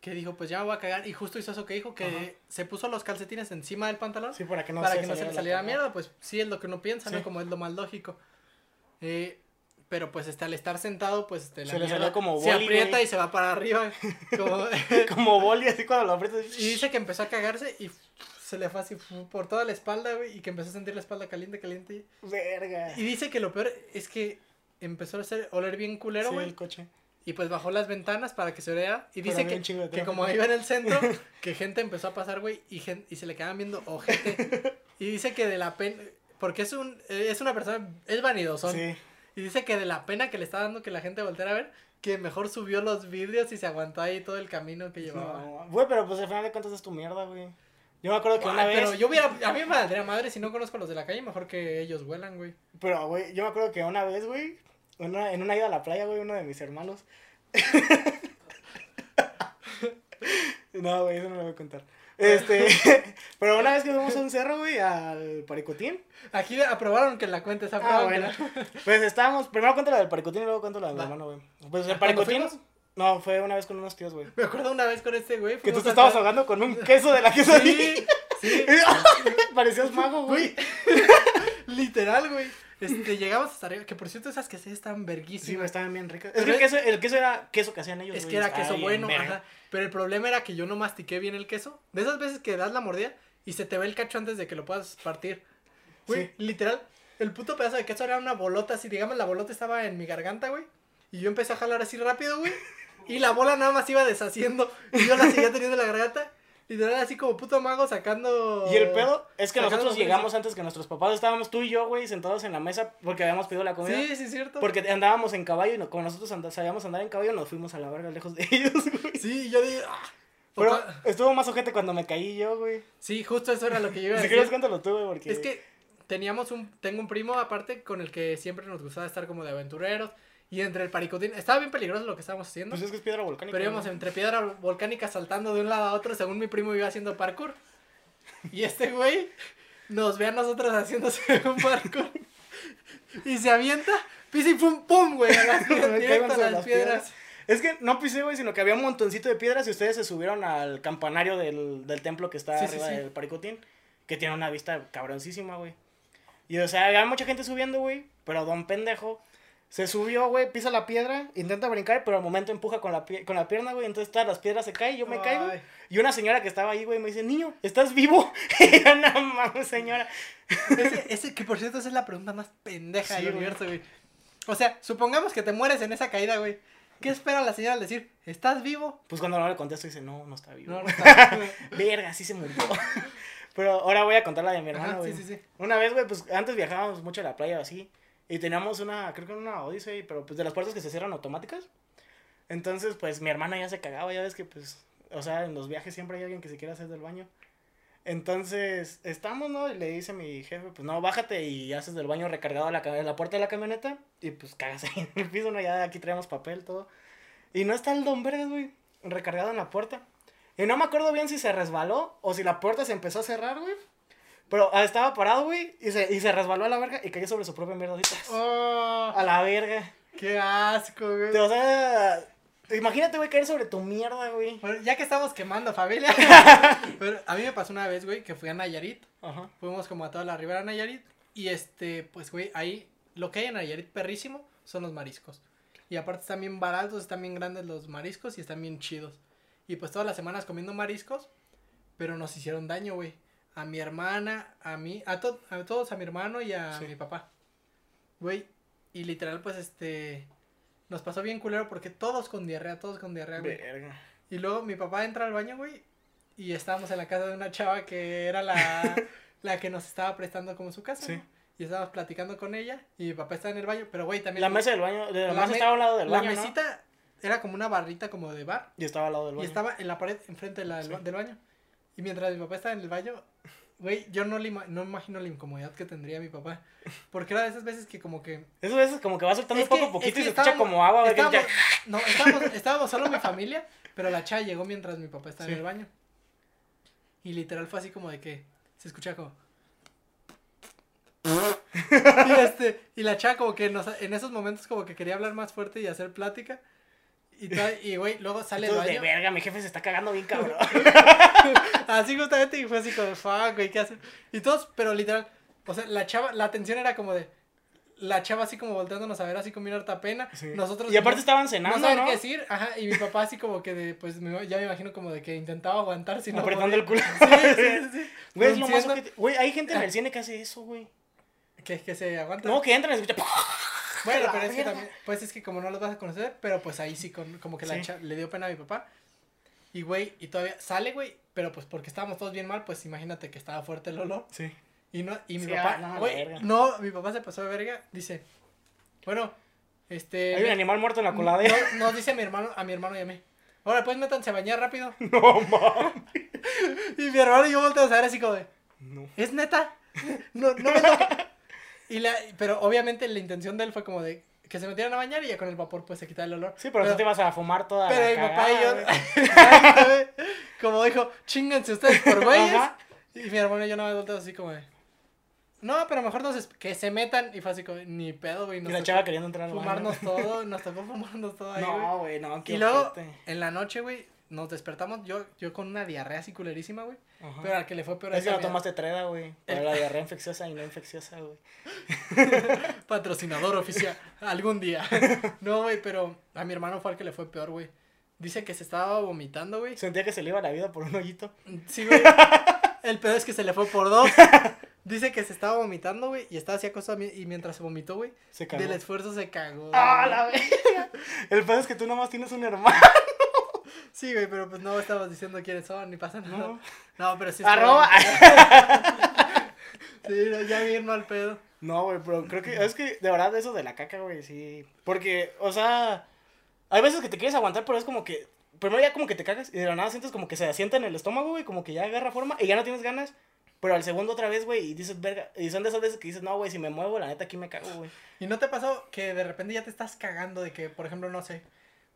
que dijo, pues ya me voy a cagar. Y justo hizo eso que dijo, que se puso los calcetines encima del pantalón Sí, para que no para se que no se le saliera la mierda, pues sí es lo que uno piensa, Sí. ¿no? Como es lo más lógico. Eh, pero pues este, al estar sentado, pues este, la Se le salió como se boli, aprieta güey. y se va para arriba. como- Como boli, así cuando lo aprietas. y dice que empezó a cagarse y se le fue así por toda la espalda, güey, y que empezó a sentir la espalda caliente, caliente. Verga. Y dice que lo peor es que empezó a hacer, oler bien culero, Sí, güey. el coche. Y pues bajó las ventanas para que se vea. Y dice que, que como iba en el centro, que gente empezó a pasar, güey, y, y se le quedaban viendo ojete. Y dice que de la pena, porque es un es una persona, es vanidoso. Sí. Y dice que de la pena que le está dando que la gente volteara a ver, que mejor subió los vidrios y se aguantó ahí todo el camino que llevaba. No, güey, pero pues al final de cuentas es tu mierda, güey. Yo me acuerdo que una vez. Pero yo hubiera, a mí me valdría madre si no conozco a los de la calle, mejor que ellos vuelan, güey. Pero, güey, yo me acuerdo que una vez, güey, una- en una ida a la playa, güey, uno de mis hermanos. no, güey, eso no lo voy a contar. Este, pero una vez que fuimos a un cerro, güey, al Paricotín. Aquí aprobaron que la cuenta, Ah, aprobaron bueno. la- Pues estábamos, primero cuento la del Paricotín y luego cuento la de mi hermano, güey. Pues el ¿Cuándo Paricotín. No, fue una vez con unos tíos, güey. Me acuerdo una vez con este güey. Que tú te estabas ahogando con un queso de la quesadilla. Sí, sí, Parecías mago, güey. literal, güey. Este, llegamos hasta arriba, que por cierto esas que están Sí, verguísimas. güey, estaban bien ricas. Es que el es- queso, el queso era queso que hacían ellos, Es que era queso bueno, ajá. Pero el problema era que yo no mastiqué bien el queso. De esas veces que das la mordida y se te ve el cacho antes de que lo puedas partir. Güey, Sí. literal, el puto pedazo de queso era una bolota así, digamos, la bolota estaba en mi garganta, güey. Y yo empecé a jalar así rápido, güey. Y la bola nada más iba deshaciendo. Y yo la seguía teniendo en la garganta. Literal, así como puto mago sacando. Y el pedo es que nosotros llegamos antes que nuestros papás. Estábamos tú y yo, güey, sentados en la mesa porque habíamos pedido la comida. Sí, sí, cierto. Porque andábamos en caballo y no- como nosotros anda- sabíamos andar en caballo, nos fuimos a la verga lejos de ellos, güey. Sí, yo dije. ah. Pero estuvo más ojete cuando me caí yo, güey. Sí, justo eso era lo que yo iba a Si decir. quieres, cuéntalo tú, güey, porque... Es que teníamos un, tengo un primo aparte con el que siempre nos gustaba estar como de aventureros. Y entre el paricotín, estaba bien peligroso lo que estábamos haciendo. Pues es que es piedra volcánica. pero íbamos ¿no? entre piedra volcánica saltando de un lado a otro, según mi primo iba haciendo parkour. Y este güey nos ve a nosotros haciéndose un parkour. Y se avienta, pisa y pum, pum, güey, a las, directo a las las piedras. Es que no pisé, güey, sino que había un montoncito de piedras y ustedes se subieron al campanario del, del templo que está Sí, sí, arriba sí. del Paricotín, que tiene una vista cabroncísima, güey. Y o sea, había mucha gente subiendo, güey, pero don pendejo se subió, güey, pisa la piedra, intenta brincar, pero al momento empuja con la, con la pierna, güey, entonces todas las piedras se caen, yo me caigo. Y una señora que estaba ahí, güey, me dice, niño, ¿estás vivo? y yo, no mames, señora. Ese, ese, que por cierto, esa es la pregunta más pendeja Sí, del universo, güey. O sea, supongamos que te mueres en esa caída, güey. ¿Qué espera la señora al decir, ¿estás vivo? Pues cuando no le contesto, dice, no, no está vivo. No, no está. Verga, sí se murió. Pero ahora voy a contar la de mi hermano, güey. sí, sí, sí. Una vez, güey, pues antes viajábamos mucho a la playa así. Y teníamos una, creo que una Odyssey, pero pues de las puertas que se cierran automáticas. Entonces, pues mi hermana ya se cagaba, ya ves que pues, o sea, en los viajes siempre hay alguien que se quiere hacer del baño. Entonces, estamos, ¿no? Y le dice a mi jefe, pues no, bájate y haces del baño recargado a la, en la puerta de la camioneta. Y pues cagas ahí en el piso, ¿no? Ya aquí traemos papel, todo. Y no está el don Vergas, güey, recargado en la puerta. Y no me acuerdo bien si se resbaló o si la puerta se empezó a cerrar, güey. Pero ah, estaba parado, güey, y se, y se resbaló a la verga y cayó sobre su propia mierda. Oh, A la verga. qué asco, güey. O sea, imagínate, güey, caer sobre tu mierda, güey. Bueno, ya que estamos quemando familia. Pero a mí me pasó una vez, güey, que fui a Nayarit. Ajá. Fuimos como a toda la ribera Nayarit. Y este, pues, güey, ahí lo que hay en Nayarit perrísimo son los mariscos. Y aparte están bien baratos, están bien grandes los mariscos y están bien chidos. Y pues todas las semanas comiendo mariscos, pero nos hicieron daño, güey. A mi hermana, a mí, a, to- a todos, a mi hermano y a Sí. mi papá. Güey, y literal, pues, este, nos pasó bien culero porque todos con diarrea, todos con diarrea, güey. Verga. Y luego mi papá entra al baño, güey. Y estábamos en la casa de una chava que era la, la que nos estaba prestando como su casa. Sí. ¿no? Y estábamos platicando con ella. Y mi papá estaba en el baño. Pero, güey, también. La mesa del baño, de la, la mesa me- estaba al lado del la baño, ¿no? mesita era como una barrita como de bar. Y estaba al lado del baño. Y estaba en la pared enfrente de la- Sí. del baño. Y mientras mi papá estaba en el baño, güey, yo no, le ima- no imagino la incomodidad que tendría mi papá. Porque era de esas veces que como que... Esas veces como que va soltando Es poco que- a poquito es que y se escucha como agua, Estábamos, ya- no, estábamos, estábamos solo mi familia, pero la chava llegó mientras mi papá estaba Sí. en el baño. Y literal fue así como de que se escucha como... y, este, y la chava como que nos- en esos momentos como que quería hablar más fuerte y hacer plática. Y, güey, luego sale Entonces, de baño. verga, mi jefe se está cagando bien cabrón. Así justamente y fue así como, fuck, güey, ¿qué hacen? Y todos, pero literal, o sea, la chava, la atención era como de, la chava así como volteándonos a ver así con bien harta pena. Sí. Nosotros y aparte no- estaban no cenando, saben ¿no? qué decir, ajá, y mi papá así como que de, pues me- ya me imagino como de que intentaba aguantar si no Apretando el culo. Sí, sí, sí, sí. Güey, es lo más ojete- Güey, hay gente en el cine que hace eso, güey. que, que se aguanta. No, que entran y escucha. Bueno, pero es que también, pues es que como no los vas a conocer, pero pues ahí sí, con, como que la Sí. cha- le dio pena a mi papá. Y güey, y todavía sale, güey, pero pues porque estábamos todos bien mal, pues imagínate que estaba fuerte el olor. Sí. Y, no, y mi Sí, papá, ah, no, güey, no, mi papá se pasó de verga, dice, bueno, este... Hay un animal muerto en la coladera. no, nos dice a mi hermano, a mi hermano y a mí, ahora pues métanse a bañar rápido. No, mames. Y mi hermano y yo volteamos a ver así como de, No. ¿es neta? No, no me toques. Y la, pero obviamente la intención de él fue como de que se metieran a bañar y ya con el vapor pues se quitaba el olor. Sí, pero, tú te ibas a fumar toda Pero la mi papá y yo, cagada, como dijo, chinganse ustedes por güeyes. Y mi hermano y yo no me volteamos así como de, no, pero mejor nos que se metan. Y fue así como, ni pedo, güey. Y la chava queriendo entrar al baño. Fumarnos todo, nos tocó fumarnos todo ahí. No, güey, no, qué Y luego, en la noche, güey, nos despertamos, yo, yo con una diarrea así culerísima, güey. Ajá. Pero al que le fue peor Es que a no mi- tomaste treda, güey. Para El- la diarrea infecciosa y no infecciosa, güey. patrocinador oficial algún día. No, güey, pero a mi hermano fue al que le fue peor, güey. Dice que se estaba vomitando, güey. Sentía que se le iba la vida por un hoyito. Sí, güey. El pedo es que se le fue por dos. Dice que se estaba vomitando, güey, y estaba así acostado y mientras se vomitó, güey, Se cagó. del esfuerzo se cagó. ¡Ah, la verga! El pedo es que tú nomás tienes un hermano. Sí, güey, pero pues no estamos diciendo quiénes son, ni pasa nada. No. No, pero sí. Arroba. Sí, ya bien mal pedo. No, güey, pero creo que es que de verdad eso de la caca, güey, sí. Porque, o sea, hay veces que te quieres aguantar, pero es como que primero ya como que te cagas y de la nada sientes como que se asienta en el estómago, güey, como que ya agarra forma y ya no tienes ganas. Pero al segundo otra vez, güey, y dices, verga, y son de esas veces que dices, no, güey, si me muevo, la neta aquí me cago, güey. ¿Y no te pasó que de repente ya te estás cagando de que, por ejemplo, no sé,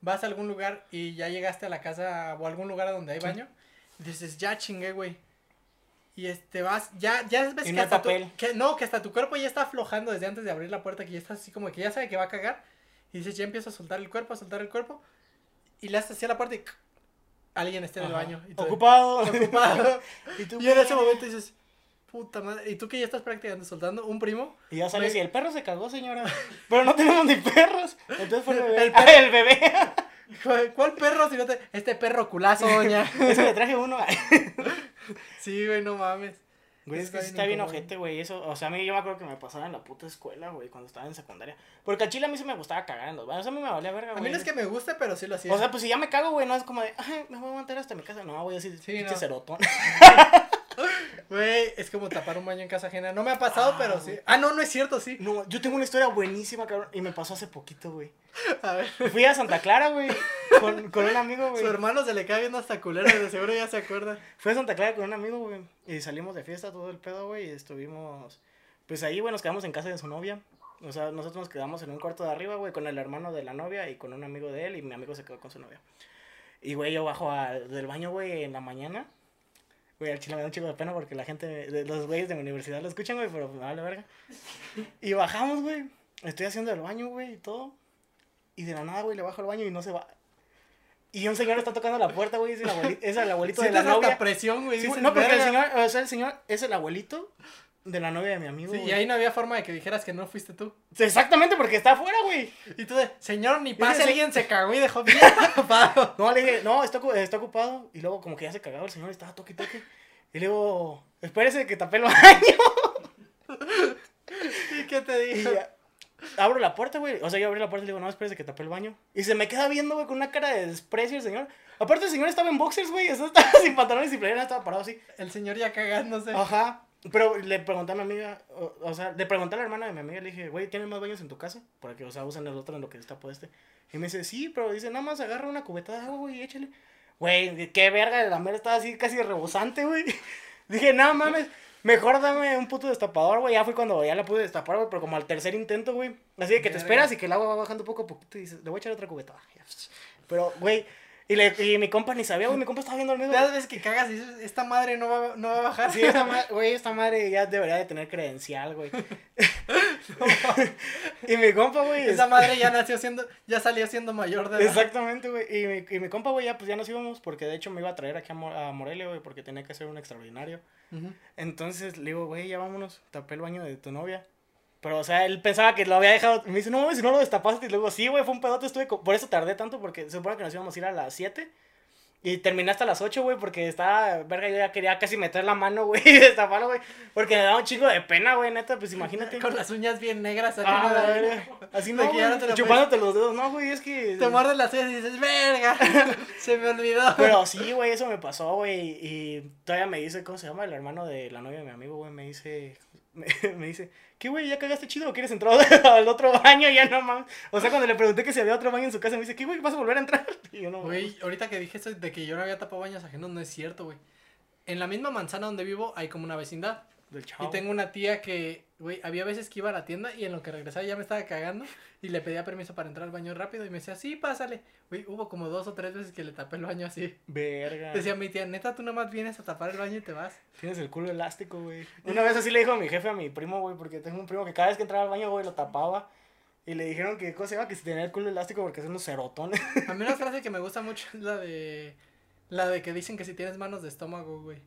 vas a algún lugar y ya llegaste a la casa o a algún lugar donde hay baño? Y dices, ya chingué, güey. Y este vas, ya, ya ves Y que no hasta tu- papel. que no, que hasta tu cuerpo ya está aflojando desde antes de abrir la puerta, que ya estás así como que ya sabe que va a cagar. Y dices, ya empiezo a soltar el cuerpo, a soltar el cuerpo. Y le haces así a la puerta y alguien está en el baño. Y tú de, Ocupado. ocupado. y tú, y en ese momento dices, puta madre. Y tú que ya estás practicando soltando un primo. Y ya sales Güey. y el perro se cagó, señora. Pero no tenemos ni perros. Entonces fue el bebé. El El, perro. el bebé. ¿Cuál, cuál perro si no te... Este perro culazo, doña. Eso le traje uno. sí, güey, no mames. Güey, es que bien está bien incómodo. ojete, güey. Eso, o sea, a mí yo me acuerdo que me pasaba en la puta escuela, güey, cuando estaba en secundaria. Porque al chile a mí sí me gustaba cagar en los baños. A mí me valía verga, A güey. mí no es que me guste, pero sí lo hacía. O sea, pues si ya me cago, güey, no es como de, ay, me voy a aguantar hasta mi casa. No, voy a decir, Sí, pinche no. cerotón. Güey, es como tapar un baño en casa ajena. No me ha pasado, Ah, pero sí. Ah, no, no es cierto, sí. No, yo tengo una historia buenísima, cabrón, y me pasó hace poquito, güey. A ver. Fui a Santa Clara, güey, con, con un amigo, güey. Su hermano se le cae viendo hasta culero, de seguro ya se acuerda. Fui a Santa Clara con un amigo, güey. Y salimos de fiesta, todo el pedo, güey. Y estuvimos. Pues ahí, güey, nos quedamos en casa de su novia. O sea, nosotros nos quedamos en un cuarto de arriba, güey, con el hermano de la novia y con un amigo de él. Y mi amigo se quedó con su novia. Y, güey, yo bajo a- del baño, güey, en la mañana. Güey, al chile me da un chico de pena porque la gente, de, los güeyes de mi universidad lo escuchan, güey, pero vale verga. Y bajamos, güey. Estoy haciendo el baño, güey, y todo. Y de la nada, güey, le bajo al baño y no se va. Y un señor está tocando la puerta, güey, es el abuelito, es el abuelito de la novia. presión, güey. Sí, no, porque el señor, o sea, el señor es el abuelito de la novia de mi amigo. Sí, güey. y ahí no había forma de que dijeras que no fuiste tú. Exactamente, porque está afuera, güey. Y tú de, señor, ni pase, alguien se cagó y dejó bien tapado. No, le dije, no, está, está ocupado. Y luego, como que ya se cagaba el señor, estaba toque toque. Y le digo, espérese que tapé el baño. ¿Y qué te ya, abro la puerta, güey. O sea, yo abrí la puerta y le digo, no, espérese que tapé el baño. Y se me queda viendo, güey, con una cara de desprecio el señor. Aparte, el señor estaba en boxers, güey. Estaba sin pantalones y playera, estaba parado así. El señor ya cagándose. Ajá. Pero le pregunté a mi amiga, o, o sea, le pregunté a la hermana de mi amiga, le dije, güey, ¿tienes más baños en tu casa? Para que, o sea, usen el otro en lo que está este. Y me dice, sí, pero dice, nada más agarra una cubeta de agua, güey, y échale. Güey, qué verga, la mera estaba así casi rebosante, güey. Dije, no mames, mejor dame un puto destapador, güey. Ya fue cuando ya la pude destapar, güey, pero como al tercer intento, güey. Así de que te Verga. esperas y que el agua va bajando poco a poquito y dices, le voy a echar otra cubeta. Pero, güey, y, le, y mi compa ni sabía, güey, mi compa estaba viendo el mismo. Las veces que cagas y dices, esta madre no va, no va a bajar. Sí, esta madre, güey, esta madre ya debería de tener credencial, güey. y mi compa, güey. Esa es- madre ya nació siendo, ya salió siendo mayor de edad. Exactamente, güey. Y mi, y mi compa, güey, ya pues ya nos íbamos porque de hecho me iba a traer aquí a, Mo- a Morelia, güey, porque tenía que hacer un extraordinario. Entonces le digo, güey, ya vámonos, tapé el baño de tu novia. Pero, o sea, él pensaba que lo había dejado. Me dice, no mames, si no lo destapaste. Y luego, sí, güey, fue un pedote. Estuve. Por eso tardé tanto, porque se supone que nos íbamos a ir a las 7. Y terminé hasta las 8, güey, porque estaba. Verga, yo ya quería casi meter la mano, güey, y destaparlo, güey. Porque me daba un chingo de pena, güey, neta, pues imagínate. Con las uñas bien negras Ah, la de verga. Así no, güey, te lo chupándote los dedos. No, güey, es que. Te muerdes las uñas y dices, verga, se me olvidó. Pero sí, güey, eso me pasó, güey. Y todavía me dice, ¿cómo se llama? El hermano de la novia de mi amigo, güey, me dice, me, me dice, ¿qué, güey? ¿Ya cagaste chido o quieres entrar al otro baño? Ya no mames. O sea, cuando le pregunté que si había otro baño en su casa, me dice, ¿qué, güey? ¿Vas a volver a entrar? Y yo no, Güey, ahorita que dije eso de que yo no había tapado baños ajenos, no es cierto, güey. En la misma manzana donde vivo hay como una vecindad. Del chavo. Y tengo una tía que, güey, había veces que iba a la tienda y en lo que regresaba ya me estaba cagando y le pedía permiso para entrar al baño rápido y me decía, sí, pásale. Güey, hubo como dos o tres veces que le tapé el baño así. Verga. Decía mi tía, neta, tú nomás vienes a tapar el baño y te vas. Tienes el culo elástico, güey. Una vez así le dijo a mi jefe a mi primo, güey, porque tengo un primo que cada vez que entraba al baño, güey, lo tapaba. Y le dijeron que, ¿cómo se llama? Que si tenía el culo elástico porque son unos cerotones. A mí una frase que me gusta mucho es la de, la de que dicen que si tienes manos de estómago, güey.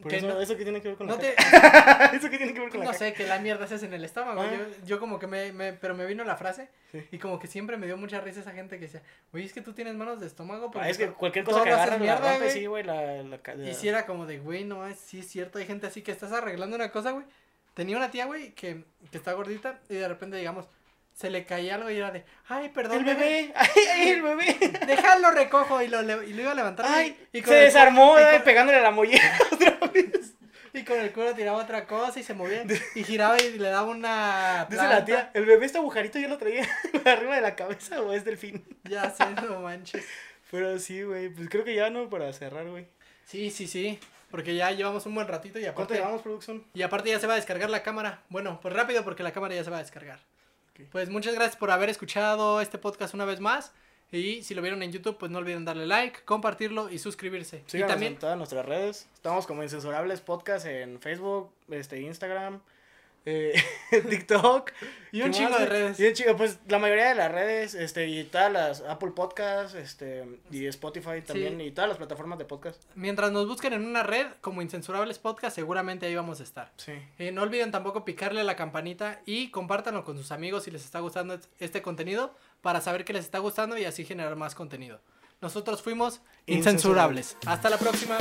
Por Que eso, no, ¿Eso qué tiene que ver con no la te? ¿Eso qué tiene que ver con la no caca? sé, que la mierda haces en el estómago. Ah. Yo, yo como que me, me, pero me vino la frase Sí. y como que siempre me dio mucha risa esa gente que decía, güey, es que tú tienes manos de estómago. Ah, es que cualquier cosa que agarras la mierda, rompe, güey". sí, güey, la, la, ca- Y si era como de, güey, no, es, sí es cierto, hay gente así que estás arreglando una cosa, güey. Tenía una tía, güey, que, que está gordita y de repente, digamos, se le caía algo y era de, ay, perdón, El bebé, ay, el bebé. déjalo recojo y lo, y lo iba a levantar Ay, y, se el desarmó, y con- pegándole a la mollera otra vez. y con el culo tiraba otra cosa y se movía y giraba y le daba una Dice la tía, el bebé este agujerito yo lo traía arriba de la cabeza o es delfín. Ya sé, no manches. Pero sí, güey, pues creo que ya no para cerrar, güey. Sí, sí, sí, porque ya llevamos un buen ratito y ¿Cuánto aparte, llevamos, producción? y aparte ya se va a descargar la cámara. Bueno, pues rápido porque la cámara ya se va a descargar. Pues muchas gracias por haber escuchado este podcast una vez más. Y si lo vieron en YouTube, pues no olviden darle like, compartirlo y suscribirse. Síganos y también, en todas nuestras redes. Estamos como Incensurables Podcast en Facebook, este, Instagram, eh, TikTok. Y ¿Qué un chingo de redes. Y un chingo, pues la mayoría de las redes, este, y todas las Apple Podcasts, este, y Spotify también, y todas las plataformas de podcast. mientras nos busquen en una red como Incensurables Podcast, seguramente ahí vamos a estar. Sí. Eh, no olviden tampoco picarle a la campanita y compártanlo con sus amigos si les está gustando este contenido para saber que les está gustando y así generar más contenido. Nosotros fuimos Incensurables. Incensurables. Hasta la próxima.